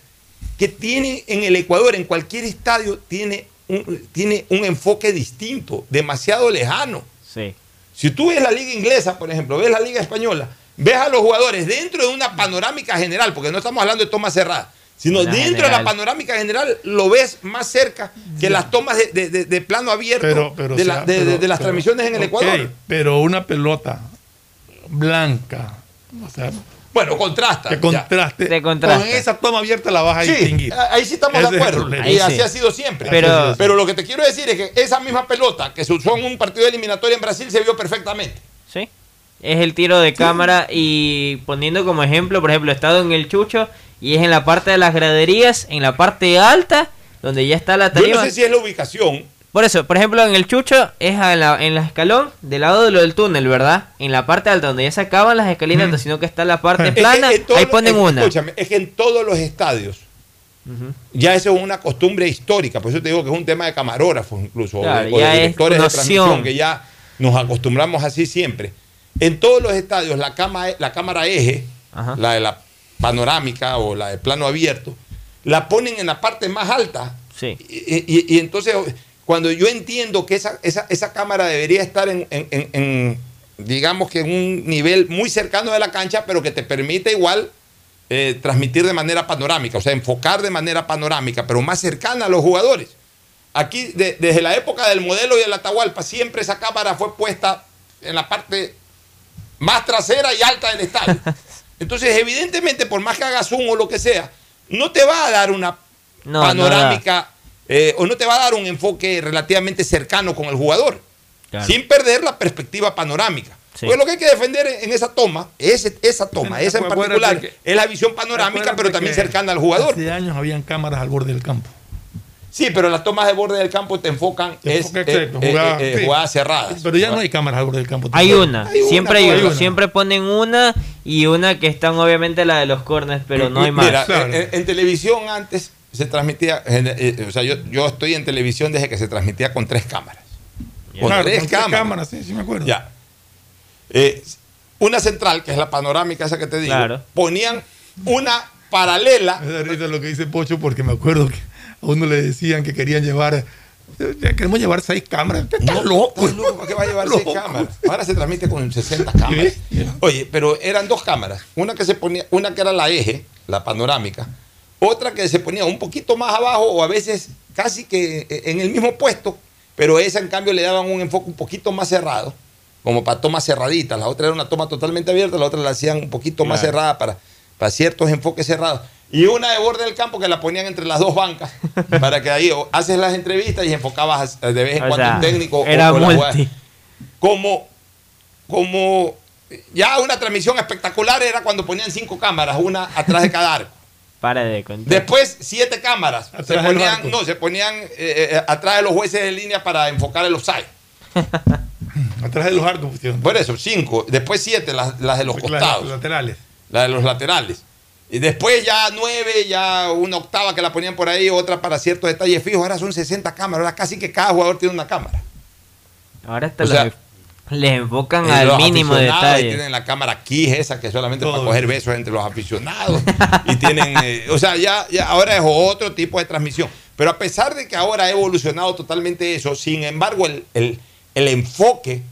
que tiene en el Ecuador, en cualquier estadio, tiene un, tiene un enfoque distinto, demasiado lejano. Sí. Si tú ves la liga inglesa, por ejemplo, ves la liga española, ves a los jugadores dentro de una panorámica general, porque no estamos hablando de tomas cerradas, sino Una dentro de la panorámica general lo ves más cerca que las tomas de, de- de- de plano abierto Pero, pero, de, o la- sea, de- de- pero- de las pero- transmisiones en el Ecuador. Pero una pelota blanca, o sea, Bueno, contrasta. que contraste, De contraste. con esa toma abierta la vas a Sí, distinguir. ahí sí estamos Ese de acuerdo. y Ahí así sí. ha sido siempre. Pero- Pero lo que te quiero decir es que esa misma pelota que se usó en un partido eliminatorio en Brasil se vio perfectamente. Sí. Es el tiro de cámara y poniendo como ejemplo, por ejemplo, he estado en el Chucho y es en la parte de las graderías, en la parte alta, donde ya está la Yo tarima. no sé si es la ubicación. Por eso, por ejemplo, en el Chucho es a la- en la escalón del lado de lo del túnel, ¿verdad? En la parte alta donde ya se acaban las escalinatas, sino que está la parte Es que plana, en ahí los- ponen es- una. Escúchame, es que en todos los estadios ya eso es una costumbre histórica. Por eso te digo que es un tema de camarógrafos incluso, o de- o de, directores de transmisión, que ya nos acostumbramos así siempre. En todos los estadios, la, cama, la cámara eje, Ajá. la de la panorámica o la de plano abierto, la ponen en la parte más alta. Sí. Y, y- y entonces, cuando yo entiendo que esa, esa, esa cámara debería estar en, en- en- en, digamos que en un nivel muy cercano de la cancha, pero que te permite igual eh, transmitir de manera panorámica, o sea, enfocar de manera panorámica, pero más cercana a los jugadores. Aquí, de- desde la época del modelo y del Atahualpa, siempre esa cámara fue puesta en la parte más trasera y alta del estadio. Entonces, evidentemente, por más que hagas zoom o lo que sea, no te va a dar una No, panorámica eh, o no te va a dar un enfoque relativamente cercano con el jugador, Claro. sin perder la perspectiva panorámica. Sí. Porque lo que hay que defender en esa toma, ese- esa toma, esa en particular, que- es la visión panorámica, pero también cercana al jugador. Hace años habían cámaras al borde del campo. Sí, pero las tomas de borde del campo te enfocan Te es, enfoca, eh, exacto, eh, jugada- eh, sí. jugadas cerradas. Pero ya no hay cámaras al borde del campo. Hay una, Hay una, siempre hay hay una, siempre ponen una y una que están obviamente la de los corners, pero no hay más. Mira, en, en- en televisión antes se transmitía, en- eh, o sea, yo, yo estoy en televisión desde que se transmitía con tres cámaras. Con Claro, tres con tres cámaras. cámaras, sí, sí me acuerdo. Ya. Eh, una central, que es la panorámica esa que te digo, Claro. ponían una paralela. Me da risa lo que dice Pocho porque me acuerdo que a uno le decían que querían llevar. ya Queremos llevar seis cámaras. Usted está loco. ¿Para qué va a llevar seis cámaras? Ahora se transmite con 60 cámaras. Oye, pero eran dos cámaras. Una que se ponía, una que era la eje, la panorámica, otra que se ponía un poquito más abajo o a veces casi que en el mismo puesto, pero esa en cambio le daban un enfoque un poquito más cerrado, como para tomas cerraditas. La otra era una toma totalmente abierta, la otra la hacían un poquito más cerrada para, para ciertos enfoques cerrados. Y una de borde del campo que la ponían entre las dos bancas para que ahí o haces las entrevistas y enfocabas de vez en O cuando sea, un técnico o- era o multi. Como, como ya una transmisión espectacular era cuando ponían cinco cámaras, una atrás de cada arco. Para de contar. Después, siete cámaras. Se ponían, no, se ponían eh, eh, atrás de los jueces de línea para enfocar el offside. Atrás de los arcos. Por eso, cinco. Después siete, las, las de los Las- costados. las laterales. La de los laterales. Y después ya nueve, ya una octava que la ponían por ahí, otra para ciertos detalles fijos. Ahora son 60 cámaras. Ahora casi que cada jugador tiene una cámara. Ahora hasta O sea, les enfocan Eh, al los mínimo aficionados, y detalle. tienen la cámara aquí, esa que solamente para coger besos entre los aficionados. y tienen, eh, o sea, ya, ya ahora es otro tipo de transmisión. Pero a pesar de que ahora ha evolucionado totalmente eso, sin embargo, el, el- el enfoque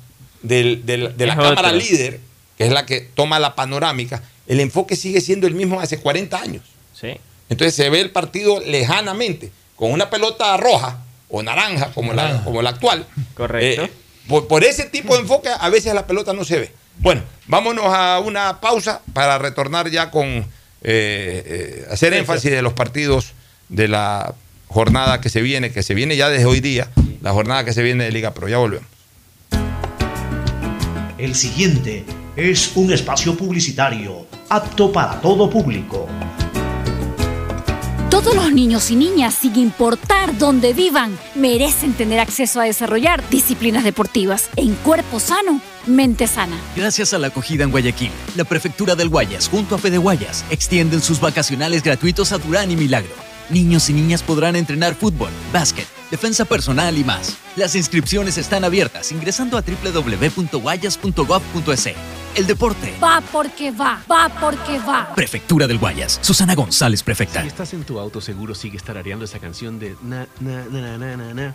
del- del- de la Es cámara otro. líder, que es la que toma la panorámica, el enfoque sigue siendo el mismo hace 40 años. Sí. Entonces se ve el partido lejanamente, con una pelota roja o naranja, como, la, como la actual. Correcto. Eh, por, por ese tipo de enfoque, a veces la pelota no se ve. Bueno, vámonos a una pausa para retornar ya con eh, eh, hacer énfasis de los partidos de la jornada que se viene, que se viene ya desde hoy día, la jornada que se viene de Liga Pro. Ya volvemos. El siguiente es un espacio publicitario apto para todo público. Todos los niños y niñas, sin importar dónde vivan, merecen tener acceso a desarrollar disciplinas deportivas en cuerpo sano, mente sana. Gracias a la acogida en Guayaquil, la Prefectura del Guayas junto a Fede Guayas extienden sus vacacionales gratuitos a Durán y Milagro. Niños y niñas podrán entrenar fútbol, básquet, defensa personal y más. Las inscripciones están abiertas ingresando a www.guayas.gov.es. El deporte. Va porque va, va porque va. Prefectura del Guayas. Susana González, prefecta. Si estás en tu auto, seguro sigues tarareando esa canción de na, na, na, na, na, na, na,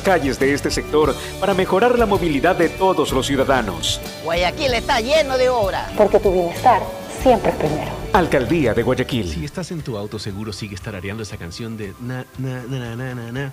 calles de este sector para mejorar la movilidad de todos los ciudadanos. Guayaquil está lleno de obras. Porque tu bienestar siempre es primero. Alcaldía de Guayaquil. Si estás en tu auto, seguro sigues tarareando esa canción de na, na, na, na, na, na, na,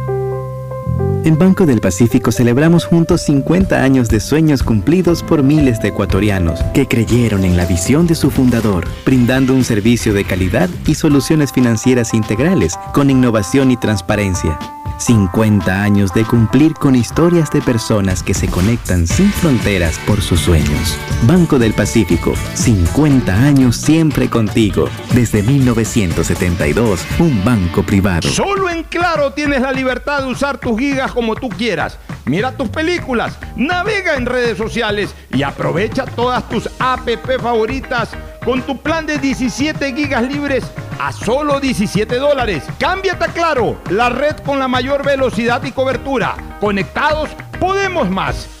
En Banco del Pacífico celebramos juntos 50 años de sueños cumplidos por miles de ecuatorianos que creyeron en la visión de su fundador, brindando un servicio de calidad y soluciones financieras integrales con innovación y transparencia. 50 años de cumplir con historias de personas que se conectan sin fronteras por sus sueños. Banco del Pacífico, 50 años siempre contigo. Desde 1972, un banco privado. Solo en Claro tienes la libertad de usar tus gigas como tú quieras. Mira tus películas, navega en redes sociales y aprovecha todas tus app favoritas con tu plan de 17 gigas libres a solo 17 dólares. Cámbiate a Claro, la red con la mayor velocidad y cobertura. Conectados, podemos más.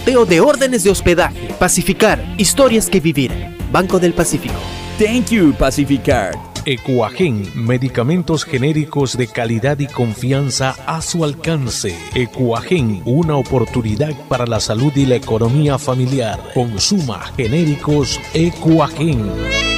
de órdenes de hospedaje. Pacificar, historias que vivir. Banco del Pacífico. Thank you, Pacificard. Ecuagen, medicamentos genéricos de calidad y confianza a su alcance. Ecuagen, una oportunidad para la salud y la economía familiar. Consuma genéricos Ecuagen.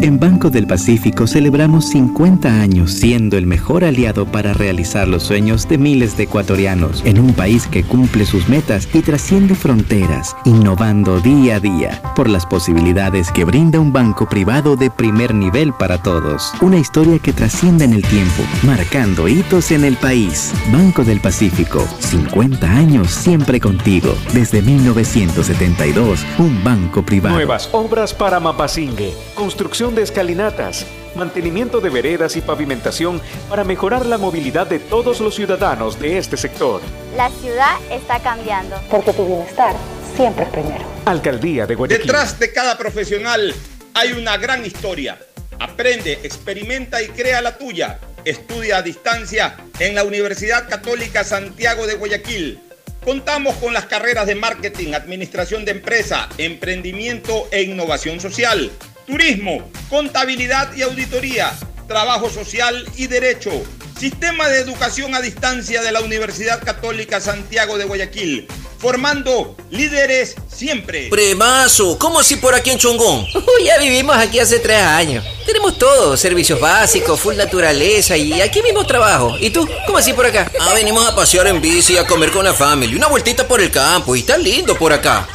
En Banco del Pacífico celebramos 50 años siendo el mejor aliado para realizar los sueños de miles de ecuatorianos en un país que cumple sus metas y trasciende fronteras, innovando día a día por las posibilidades que brinda un banco privado de primer nivel para todos. Una historia que trasciende en el tiempo, marcando hitos en el país. Banco del Pacífico, 50 años siempre contigo. Desde 1972, un banco privado. Nuevas obras para Mapasingue. Construcción de escalinatas. Mantenimiento de veredas y pavimentación para mejorar la movilidad de todos los ciudadanos de este sector. La ciudad está cambiando. Porque tu bienestar siempre es primero. Alcaldía de Guayaquil. Detrás de cada profesional hay una gran historia. Aprende, experimenta y crea la tuya. Estudia a distancia en la Universidad Católica Santiago de Guayaquil. Contamos con las carreras de marketing, administración de empresa, emprendimiento e innovación social, turismo, contabilidad y auditoría, trabajo social y derecho. Sistema de educación a distancia de la Universidad Católica Santiago de Guayaquil, formando líderes siempre. Premazo, ¿cómo así por aquí en Chongón? Uy, ya vivimos aquí hace tres años. Tenemos todo, servicios básicos, full naturaleza y aquí mismo trabajo. ¿Y tú? ¿Cómo así por acá? Ah, venimos a pasear en bici, a comer con la familia, una vueltita por el campo y está lindo por acá.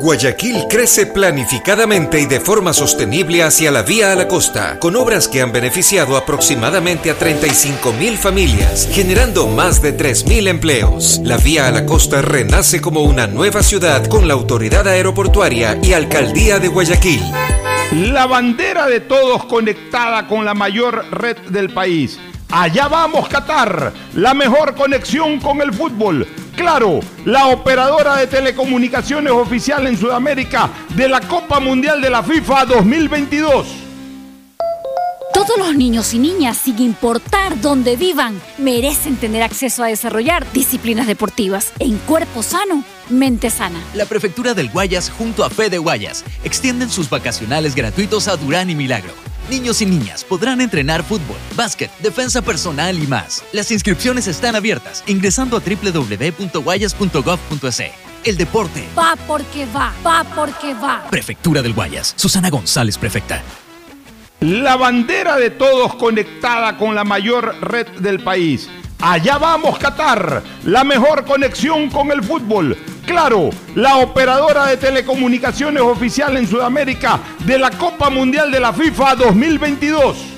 Guayaquil crece planificadamente y de forma sostenible hacia la vía a la costa, con obras que han beneficiado aproximadamente a 35 mil familias, generando más de 3 mil empleos. La vía a la costa renace como una nueva ciudad con la autoridad aeroportuaria y alcaldía de Guayaquil. La bandera de todos conectada con la mayor red del país. Allá vamos Qatar, la mejor conexión con el fútbol. Claro, la operadora de telecomunicaciones oficial en Sudamérica de la Copa Mundial de la FIFA 2022. Todos los niños y niñas, sin importar dónde vivan, merecen tener acceso a desarrollar disciplinas deportivas en cuerpo sano, mente sana. La Prefectura del Guayas junto a Fede Guayas extienden sus vacacionales gratuitos a Durán y Milagro. Niños y niñas podrán entrenar fútbol, básquet, defensa personal y más. Las inscripciones están abiertas ingresando a www.guayas.gov.es. El deporte Va porque va, va porque va. Prefectura del Guayas. Susana González, prefecta. La bandera de todos conectada con la mayor red del país. Allá vamos Qatar, la mejor conexión con el fútbol. Claro, la operadora de telecomunicaciones oficial en Sudamérica de la Copa Mundial de la FIFA 2022.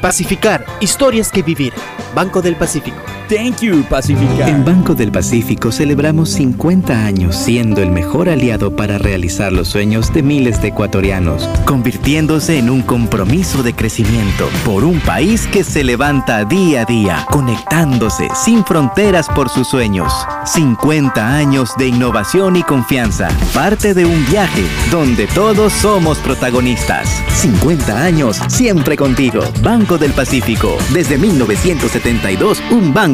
Pacificar, historias que vivir. Banco del Pacífico. Thank you, Pacificar. En Banco del Pacífico celebramos 50 años siendo el mejor aliado para realizar los sueños de miles de ecuatorianos, convirtiéndose en un compromiso de crecimiento por un país que se levanta día a día, conectándose sin fronteras por sus sueños. 50 años de innovación y confianza, parte de un viaje donde todos somos protagonistas. 50 años siempre contigo. Banco del Pacífico, desde 1972, un banco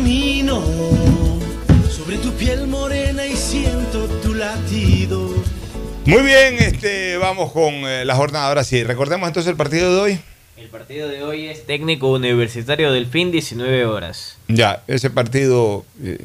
Camino sobre tu piel morena y siento tu latido. Muy bien, este, vamos con eh, la jornada. Ahora sí, recordemos entonces el partido de hoy. El partido de hoy es técnico universitario del fin 19 horas. Ya, ese partido eh,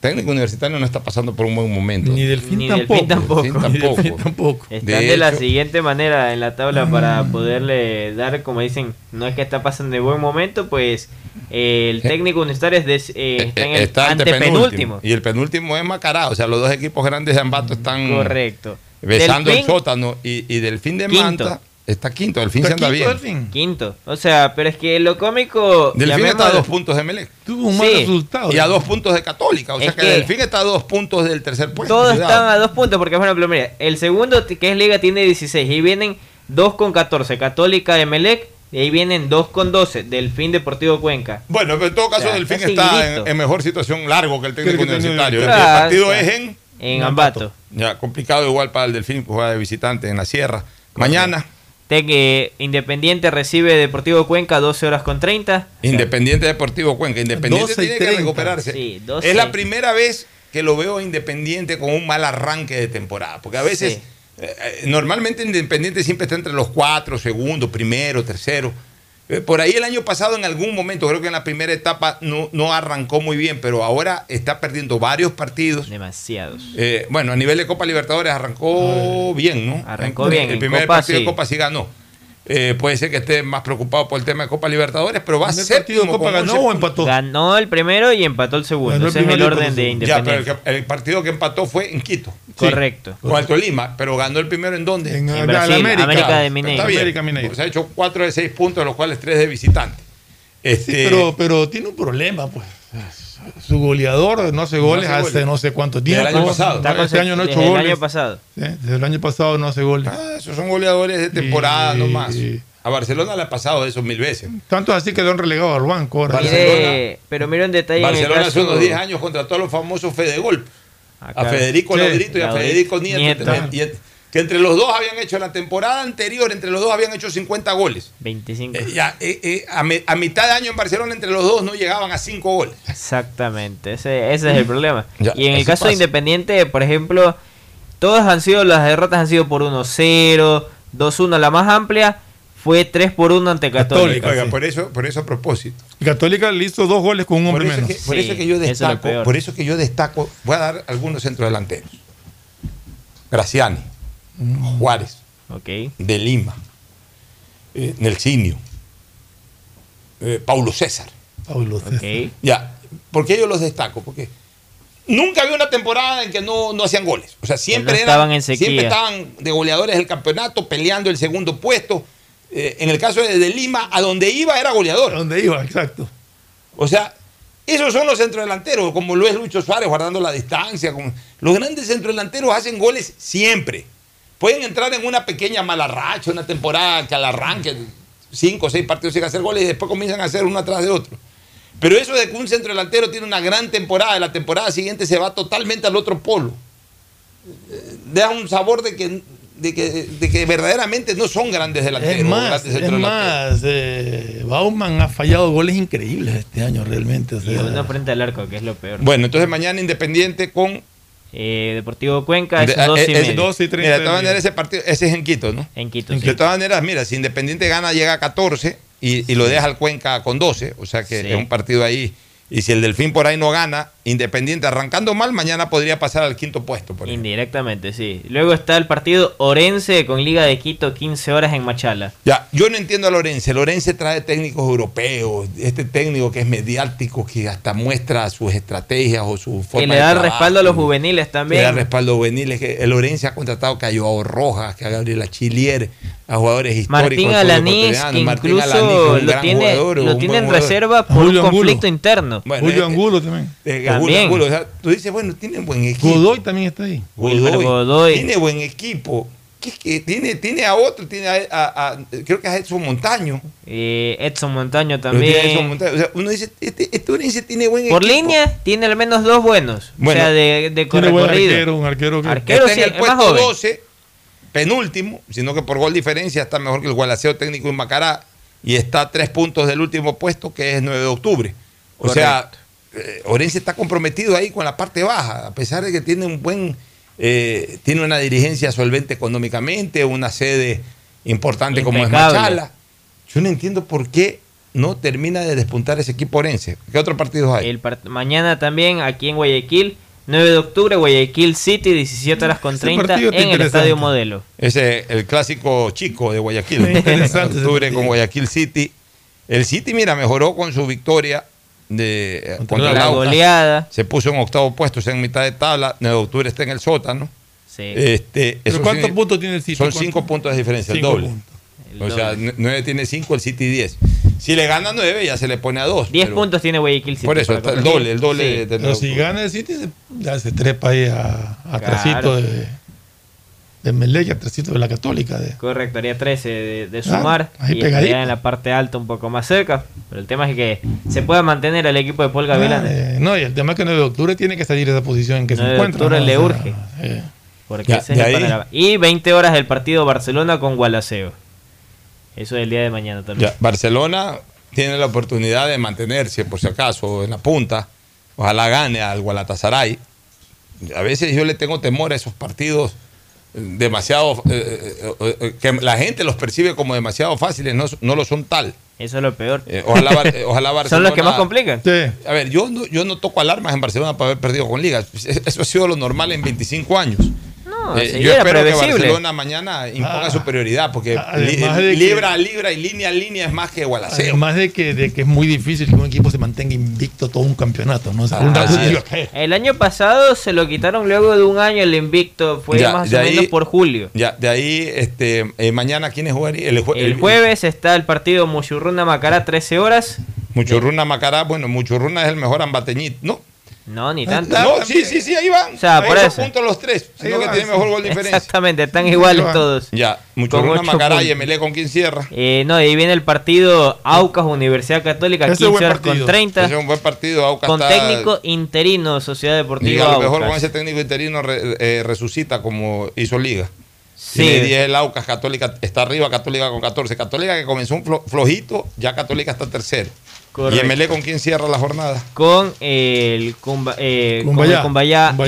técnico universitario no está pasando por un buen momento. Ni del fin Ni tampoco. tampoco. Del fin Ni del fin tampoco. tampoco. Están De de, la siguiente manera en la tabla para poderle dar, como dicen, no es que está pasando de buen momento, pues eh, el técnico universitario es des- eh, está en el Está antepenúltimo. Y el penúltimo es Macará. O sea, los dos equipos grandes de Ambato están Correcto. besando el Delfín, sótano. Y, y del fin de Quinto. Manta está quinto. Del fin se anda bien. Quinto. O sea, pero es que lo cómico. Delfín está a dos puntos de Melec. Tuvo un mal Sí. resultado. Y a dos puntos de Católica. O sea que, que- Delfín está a dos puntos del tercer puesto. Todos Cuidado. están a dos puntos, porque por ejemplo, mira, el segundo que es Liga tiene 16 y vienen dos con 14, Católica de Melec, y ahí vienen dos con 12, Delfín Deportivo Cuenca. Bueno, pero en todo caso, O sea, Delfín está en, en mejor situación largo que el técnico Que tiene universitario. El Claro, partido es en. En Ambato. Ya, complicado igual para el Delfín, que juega de visitante en la Sierra. Mañana, Te que Independiente recibe Deportivo Cuenca 12 horas con 30. Independiente Deportivo Cuenca. Independiente 12 y tiene que 30. recuperarse. Sí, 12. es la primera vez que lo veo a Independiente con un mal arranque de temporada. Porque a veces, Sí. eh, eh, normalmente Independiente siempre está entre los cuatro, segundo, primero, tercero. Eh, Por ahí el año pasado en algún momento, creo que en la primera etapa no, no arrancó muy bien, pero ahora está perdiendo varios partidos. Demasiados. Eh, bueno, a nivel de Copa Libertadores arrancó bien, ¿no? Arrancó bien, El primer Copa partido sí. de Copa sí ganó. Eh, puede ser que esté más preocupado por el tema de Copa Libertadores, pero va a ¿El ser partido de Copa ganó o empató? Ganó el primero y empató el segundo. Ganó el Ese es el orden de segundo. Ya, pero el, Independiente. que- el partido que empató fue en Quito. Correcto. Con el Tolima, pero ganó el primero en dónde? En, En Brasil, América. América de Mineiro. América Mineiro. Pues ha hecho cuatro de seis puntos, de los cuales tres de visitante. Este, Sí, pero, pero tiene un problema, pues. Su goleador no hace goles hace hace goles. no sé cuánto Desde tiempo. el año pasado. Está Este año no ha desde hecho el goles. año pasado. Sí, Desde el año pasado no hace goles. ah, esos son goleadores de temporada Y- nomás. A Barcelona le ha pasado eso mil veces. Tanto así que lo han relegado al banco ahora. Mire, pero mira un detalle en el Barcelona hace unos 10 años contrató a los famosos Fedegol. Ah, a. Federico Sí. Laudrito y a. Federico Nieto. Nieto. En- que entre los dos habían hecho en la temporada anterior, entre los dos habían hecho 50 goles. 25. Eh, ya, eh, eh, a, me- a mitad de año en Barcelona, entre los dos no llegaban a 5 goles. Exactamente, ese, ese es el problema. Ya, y en el caso de. Independiente, por ejemplo, todas han sido, las derrotas han sido por 1-0, 2-1, la más amplia fue 3 por 1 ante Católica. Oiga, sí. por eso, por eso a propósito. Y Católica le hizo dos goles con un hombre menos. que, por Sí, eso que yo eso es lo destaco, por eso que yo destaco, voy a dar algunos centrodelanteros. Graciani, Juárez, Ok. de Lima, eh, Nelsinio, eh, Paulo César. Paulo César. Ok. Ya, ¿por qué yo los destaco? Porque nunca había una temporada en que no, no hacían goles. O sea, siempre, no eran- estaban en sequía. siempre estaban de goleadores del campeonato, peleando el segundo puesto. Eh, en el caso de, de Lima, a donde iba era goleador. ¿A dónde iba? Exacto. O sea, esos son los centrodelanteros, como lo es Lucho Suárez, guardando la distancia. como- Los grandes centrodelanteros hacen goles siempre. Pueden entrar en una pequeña mala racha, una temporada que al arranque, cinco o seis partidos sin hacer goles y después comienzan a hacer uno atrás de otro. Pero eso de que un centrodelantero tiene una gran temporada y la temporada siguiente se va totalmente al otro polo. eh, Da un sabor de que de que, de que verdaderamente no son grandes delanteros. Es más, grandes es más eh, Bauman ha fallado goles increíbles este año realmente. o Y sea, uno frente al arco, que es lo peor. Bueno, entonces mañana Independiente con. Eh, Deportivo Cuenca es de- dos eh, y ese- medio. Mira, de todas maneras, ese partido, ese es en Quito, ¿no? En Quito, sí. De todas maneras, mira, si Independiente gana, llega a 14 y, y lo deja al Cuenca con 12, o sea que Sí. es un partido ahí. Y si el Delfín por ahí no gana, Independiente arrancando mal, mañana podría pasar al quinto puesto. Por. Indirectamente, sí. Luego está el partido Orense con Liga de Quito, 15 horas en Machala. Ya, yo no entiendo a Lorense. Lorense trae técnicos europeos, este técnico que es mediático, que hasta muestra sus estrategias o su forma Que le de da trabajo. respaldo a los juveniles Le también. da respaldo juvenil. Es que el Lorense ha contratado que a Joao Rojas, que a Gabriela Chilier, a jugadores históricos. Martín Alanís, que Martín incluso Alanís, lo gran tiene, jugador, lo tiene en jugador. reserva por Julio un Angulo. conflicto interno. Bueno, Julio eh, Angulo también. eh, También. O sea, tú dices, bueno, tiene buen equipo. Godoy también está ahí. Wilmer Godoy. Tiene buen equipo. ¿Qué es que tiene, tiene a otro, tiene a, a- a- creo que a Edson Montaño. Eh, Edson Montaño a Edson también. Montaño. O sea, uno dice, este, este Orense tiene buen Por equipo. línea tiene al menos dos buenos. Bueno, o sea, de, de Tiene buen arquero, un arquero que. Arquero está sí, en el puesto joven. 12, penúltimo, sino que por gol diferencia está mejor que el Gualaceo técnico en Macará y está a tres puntos del último puesto que es 9 de octubre. O sea, eh, Orense está comprometido ahí con la parte baja, a pesar de que tiene un buen, eh, tiene una dirigencia solvente económicamente, una sede importante como es. Machala. Yo no entiendo por qué no termina de despuntar ese equipo Orense. ¿Qué otros partidos hay? El part- mañana también aquí en Guayaquil, 9 de octubre, Guayaquil City, 17 horas con Ese 30 partido en el. Estadio Modelo. Ese el clásico chico de Guayaquil. Interesante Octubre con Guayaquil City. El City, mira, mejoró con su victoria de, eh, contra el la goleada. Se puso en octavo puesto, está en mitad de tabla. 9 de octubre está en el sótano. Sí. Este, ¿Pero cuántos puntos tiene el City? Son ¿Cuántos? 5 puntos de diferencia, el Cinco doble. puntos. El O sea, doble. 9 tiene 5, el City 10. Si le gana 9, ya se le pone a 2. 10 puntos tiene Guayaquil City. Por eso, está el doble, el doble Sí. de, de Pero si gana el City, se- ya se trepa ahí a, a Claro. de, de Melec, a trasito de la Católica. De, Correcto, haría 13 de, de sumar ahí y pegadito. estaría en la parte alta un poco más cerca. Pero el tema es que se pueda mantener el equipo de Paul Gavilán. Ah, eh, no, y el tema es que 9 de octubre tiene que salir de esa posición en que se 9 de encuentra. octubre ¿no? le O sea, urge. eh, Porque Ya, ese es el. Y 20 horas el partido Barcelona con Gualaceo. Eso es el día de mañana también. Ya, Barcelona tiene la oportunidad de mantenerse, por si acaso, en la punta. Ojalá gane al Gualatasaray. A veces yo le tengo temor a esos partidos demasiado. eh, eh, eh, que la gente los percibe como demasiado fáciles, no, no lo son tal. Eso es lo peor. Eh, ojalá, Bar- ojalá Barcelona. Son los que más complican. sí. A ver, yo no, yo no toco alarmas en Barcelona para haber perdido con Liga. Eso ha sido lo normal en 25 años. No, Eh, yo espero que. Barcelona mañana imponga Ah. superioridad, porque li- que- libra a libra y línea a línea es más que Gualaceo. Además de que, de que es muy difícil que un equipo se mantenga invicto todo un campeonato. ¿no? O sea, Ah. El año pasado se lo quitaron luego de un año el invicto. Fue Ya, más o ahí- menos por julio. Ya, de ahí, este, eh, mañana, ¿quiénes jugarían? El, jue- El jueves está el partido Muchurruna Macará, 13 horas. Muchurruna Macará, bueno, Muchurruna es el mejor ambateñito, ¿no? No, ni tanto. No, sí, sí, sí, ahí van. O sea, ahí por eso. puntos los tres, sino que tiene mejor gol diferencia. Exactamente, están iguales todos. Ya, Muchurruna ocho Macará y puntos. Emelé con quién cierra. Eh, no, ahí viene el partido Aucas Universidad Católica, Ese es 15 buen horas con partido. 30. Ese es un buen partido. Aucas Con está- técnico interino, Sociedad y Deportiva a lo mejor con ese técnico interino re- eh, resucita como hizo Liga. Sí. Tiene 10 el Aucas, Católica está arriba, Católica con 14. Católica que comenzó un flo- flojito, ya Católica está tercero. Correcto. ¿Y Emelé con quién cierra la jornada? Con el Cumba, eh, con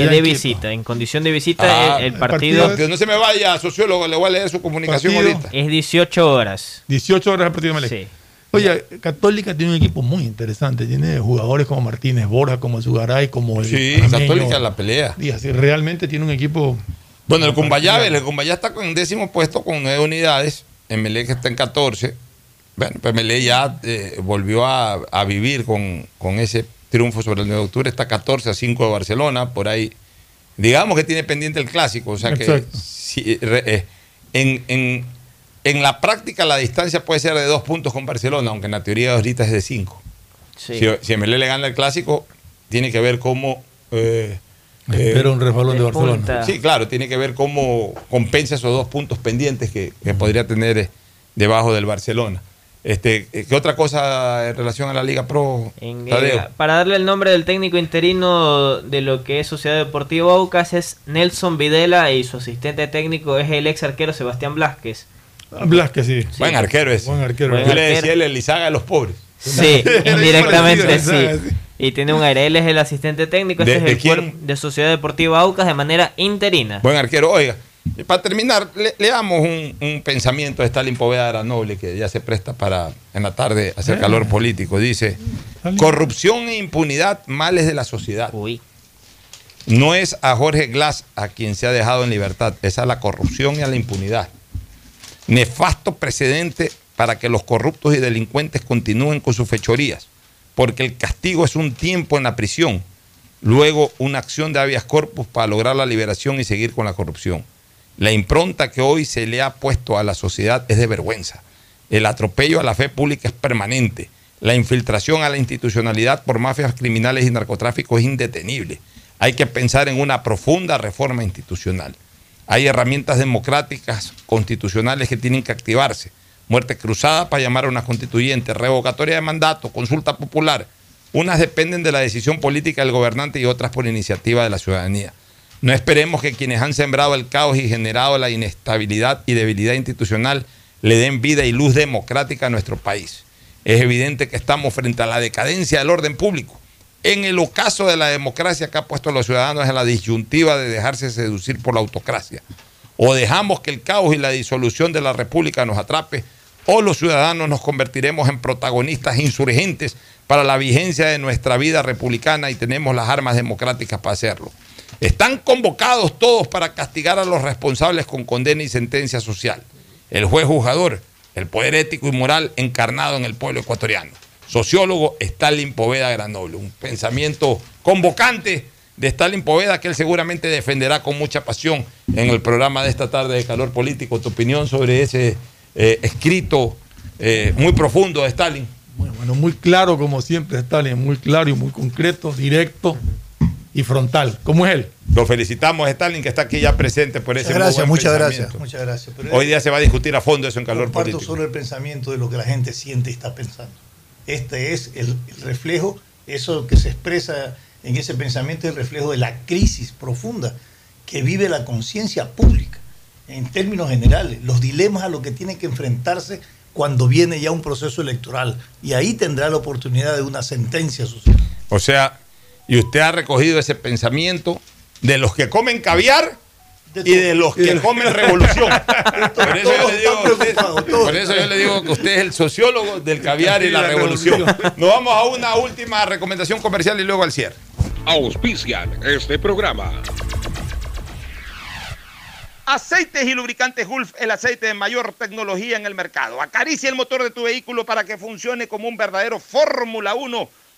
el de visita. En condición de visita, Ah, el, partido, partido Que no se me vaya, sociólogo, le voy a leer su comunicación Partido. ahorita. es 18 horas. 18 horas el partido de Melec. Sí. Oye, Católica tiene un equipo muy interesante. Tiene jugadores como Martínez Borja, como Zugaray, como el Sí, Católica en la pelea. Y realmente tiene un equipo. Bueno, el Cumbayá, el Cumbayá está en décimo puesto con nueve unidades. Emelé que está en 14. Bueno, pues Emelé ya eh, volvió a, a vivir con, con ese triunfo sobre el 9 de octubre. Está 14 a 5 de Barcelona. Por ahí, digamos que tiene pendiente el clásico. O sea que si- re- eh, en, en- en la práctica la distancia puede ser de dos puntos con Barcelona, aunque en la teoría ahorita es de 5. Sí. Si, si Emelé le gana el clásico, tiene que ver cómo. eh, eh, Espera un resbalón de. Barcelona. Sí, claro, tiene que ver cómo compensa esos dos puntos pendientes que, que podría tener eh, debajo del Barcelona. Este, ¿Qué otra cosa en relación a la Liga Pro? En- eh, para darle el nombre del técnico interino de lo que es Sociedad Deportiva Aucas es Nelson Videla y su asistente técnico es el ex arquero Sebastián Blasquez. Blasquez, sí. Buen arquero es. Buen arquero. Yo le decía el Elizaga de los pobres. Sí, indirectamente sí. Y tiene un aire, él es el asistente técnico, ¿De- este es de el quién? cuerpo de Sociedad Deportiva Aucas de manera interina. Buen arquero. Oiga, y para terminar, le- leamos un, un pensamiento de Stalin Poveda Aranoble que ya se presta para en la tarde hacer Eh. calor político. Dice, corrupción e impunidad, males de la sociedad. No es a Jorge Glass a quien se ha dejado en libertad, es a la corrupción y a la impunidad. Nefasto precedente para que los corruptos y delincuentes continúen con sus fechorías, porque el castigo es un tiempo en la prisión, luego una acción de habeas corpus para lograr la liberación y seguir con la corrupción. La impronta que hoy se le ha puesto a la sociedad es de vergüenza. El atropello a la fe pública es permanente. La infiltración a la institucionalidad por mafias criminales y narcotráfico es indetenible. Hay que pensar en una profunda reforma institucional. Hay herramientas democráticas constitucionales que tienen que activarse. Muerte cruzada para llamar a una constituyente, revocatoria de mandato, consulta popular. Unas dependen de la decisión política del gobernante y otras por iniciativa de la ciudadanía. No esperemos que quienes han sembrado el caos y generado la inestabilidad y debilidad institucional le den vida y luz democrática a nuestro país. Es evidente que estamos frente a la decadencia del orden público. En el ocaso de la democracia que ha puesto a los ciudadanos en la disyuntiva de dejarse seducir por la autocracia. O dejamos que el caos y la disolución de la república nos atrape, o los ciudadanos nos convertiremos en protagonistas insurgentes para la vigencia de nuestra vida republicana y tenemos las armas democráticas para hacerlo. Están convocados todos para castigar a los responsables con condena y sentencia social. El juez juzgador, el poder ético y moral encarnado en el pueblo ecuatoriano. Sociólogo Stalin Poveda Granoble. Un pensamiento convocante de Stalin Poveda que él seguramente defenderá con mucha pasión en el programa de esta tarde de Calor Político. Tu opinión sobre ese eh, escrito eh, muy profundo de Stalin. Bueno, muy claro como siempre Stalin, muy claro y muy concreto, directo y frontal, como es él. Lo felicitamos a Stalin que está aquí ya presente por ese Muchas gracias, muy buen muchas pensamiento. gracias, muchas gracias. Pero Hoy día se va a discutir a fondo eso en Calor comparto Político. sobre el pensamiento de lo que la gente siente y está pensando. Este es el, el reflejo, eso que se expresa en ese pensamiento, es el reflejo de la crisis profunda que vive la conciencia pública, en términos generales, los dilemas a los que tiene que enfrentarse cuando viene ya un proceso electoral. Y ahí tendrá la oportunidad de una sentencia social. O sea, y usted ha recogido ese pensamiento de los que comen caviar y de los que comen revolución. Por eso, yo le digo a usted, por eso yo le digo que usted es el sociólogo del caviar y la revolución. Nos vamos a una última recomendación comercial y luego al cierre. Auspician este programa. Aceites y lubricantes Gulf, el aceite de mayor tecnología en el mercado. Acaricia el motor de tu vehículo para que funcione como un verdadero Fórmula 1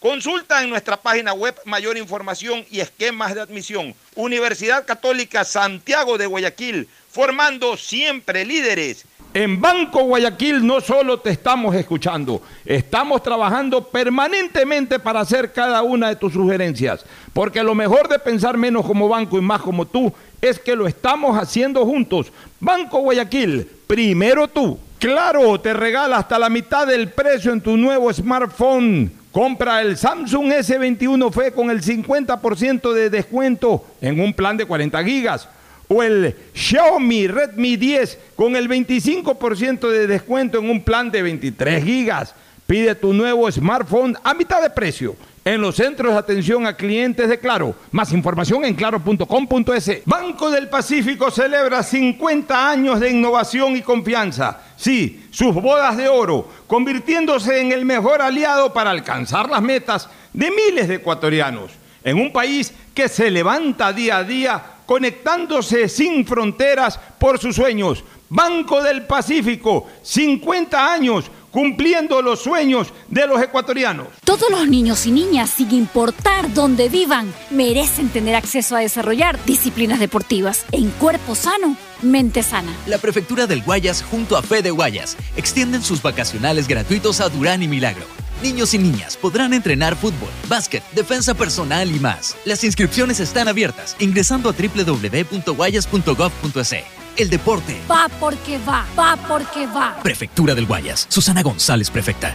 Consulta en nuestra página web mayor información y esquemas de admisión. Universidad Católica Santiago de Guayaquil, formando siempre líderes. En Banco Guayaquil no solo te estamos escuchando, estamos trabajando permanentemente para hacer cada una de tus sugerencias, porque lo mejor de pensar menos como banco y más como tú es que lo estamos haciendo juntos. Banco Guayaquil, primero tú. Claro, te regala hasta la mitad del precio en tu nuevo smartphone. Compra el Samsung S21 FE con el 50% de descuento en un plan de 40 gigas o el Xiaomi Redmi 10 con el 25% de descuento en un plan de 23 gigas. Pide tu nuevo smartphone a mitad de precio en los centros de atención a clientes de Claro. Más información en claro.com.es. Banco del Pacífico celebra 50 años de innovación y confianza. Sí, sus bodas de oro, convirtiéndose en el mejor aliado para alcanzar las metas de miles de ecuatorianos. En un país que se levanta día a día conectándose sin fronteras por sus sueños. Banco del Pacífico, 50 años cumpliendo los sueños de los ecuatorianos. Todos los niños y niñas, sin importar dónde vivan, merecen tener acceso a desarrollar disciplinas deportivas en cuerpo sano, mente sana. La Prefectura del Guayas junto a Fede Guayas extienden sus vacacionales gratuitos a Durán y Milagro. Niños y niñas podrán entrenar fútbol, básquet, defensa personal y más. Las inscripciones están abiertas ingresando a www.guayas.gov.es. El deporte. Va porque va, va porque va. Prefectura del Guayas. Susana González, prefecta.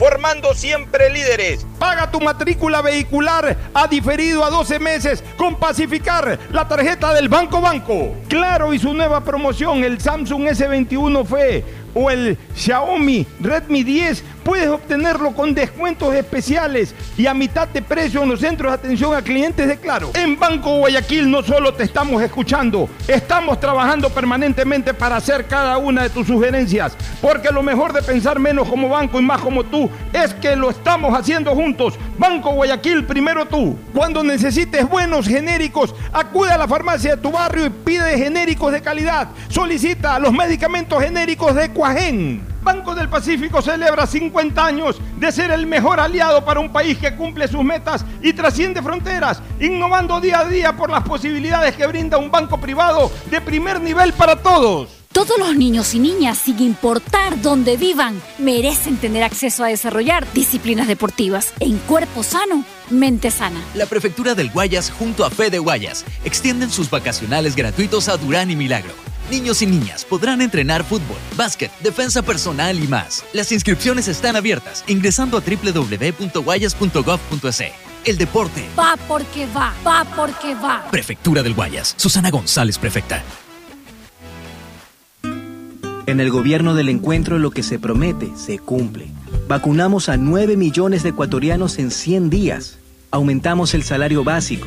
formando siempre líderes. Paga tu matrícula vehicular a diferido a 12 meses con Pacificar, la tarjeta del Banco Banco. Claro y su nueva promoción, el Samsung S21 FE o el Xiaomi Redmi 10, puedes obtenerlo con descuentos especiales y a mitad de precio en los centros de atención a clientes de Claro. En Banco Guayaquil no solo te estamos escuchando, estamos trabajando permanentemente para hacer cada una de tus sugerencias, porque lo mejor de pensar menos como banco y más como tú es que lo estamos haciendo juntos. Banco Guayaquil, primero tú. Cuando necesites buenos genéricos, acude a la farmacia de tu barrio y pide genéricos de calidad. Solicita los medicamentos genéricos de Cuajén. Banco del Pacífico celebra 50 años de ser el mejor aliado para un país que cumple sus metas y trasciende fronteras, innovando día a día por las posibilidades que brinda un banco privado de primer nivel para todos. Todos los niños y niñas, sin importar dónde vivan, merecen tener acceso a desarrollar disciplinas deportivas en cuerpo sano, mente sana. La Prefectura del Guayas junto a Fede Guayas extienden sus vacacionales gratuitos a Durán y Milagro. Niños y niñas podrán entrenar fútbol, básquet, defensa personal y más. Las inscripciones están abiertas ingresando a www.guayas.gov.es. El deporte. Va porque va, va porque va. Prefectura del Guayas. Susana González, prefecta. En el gobierno del encuentro lo que se promete se cumple. Vacunamos a 9 millones de ecuatorianos en 100 días. Aumentamos el salario básico.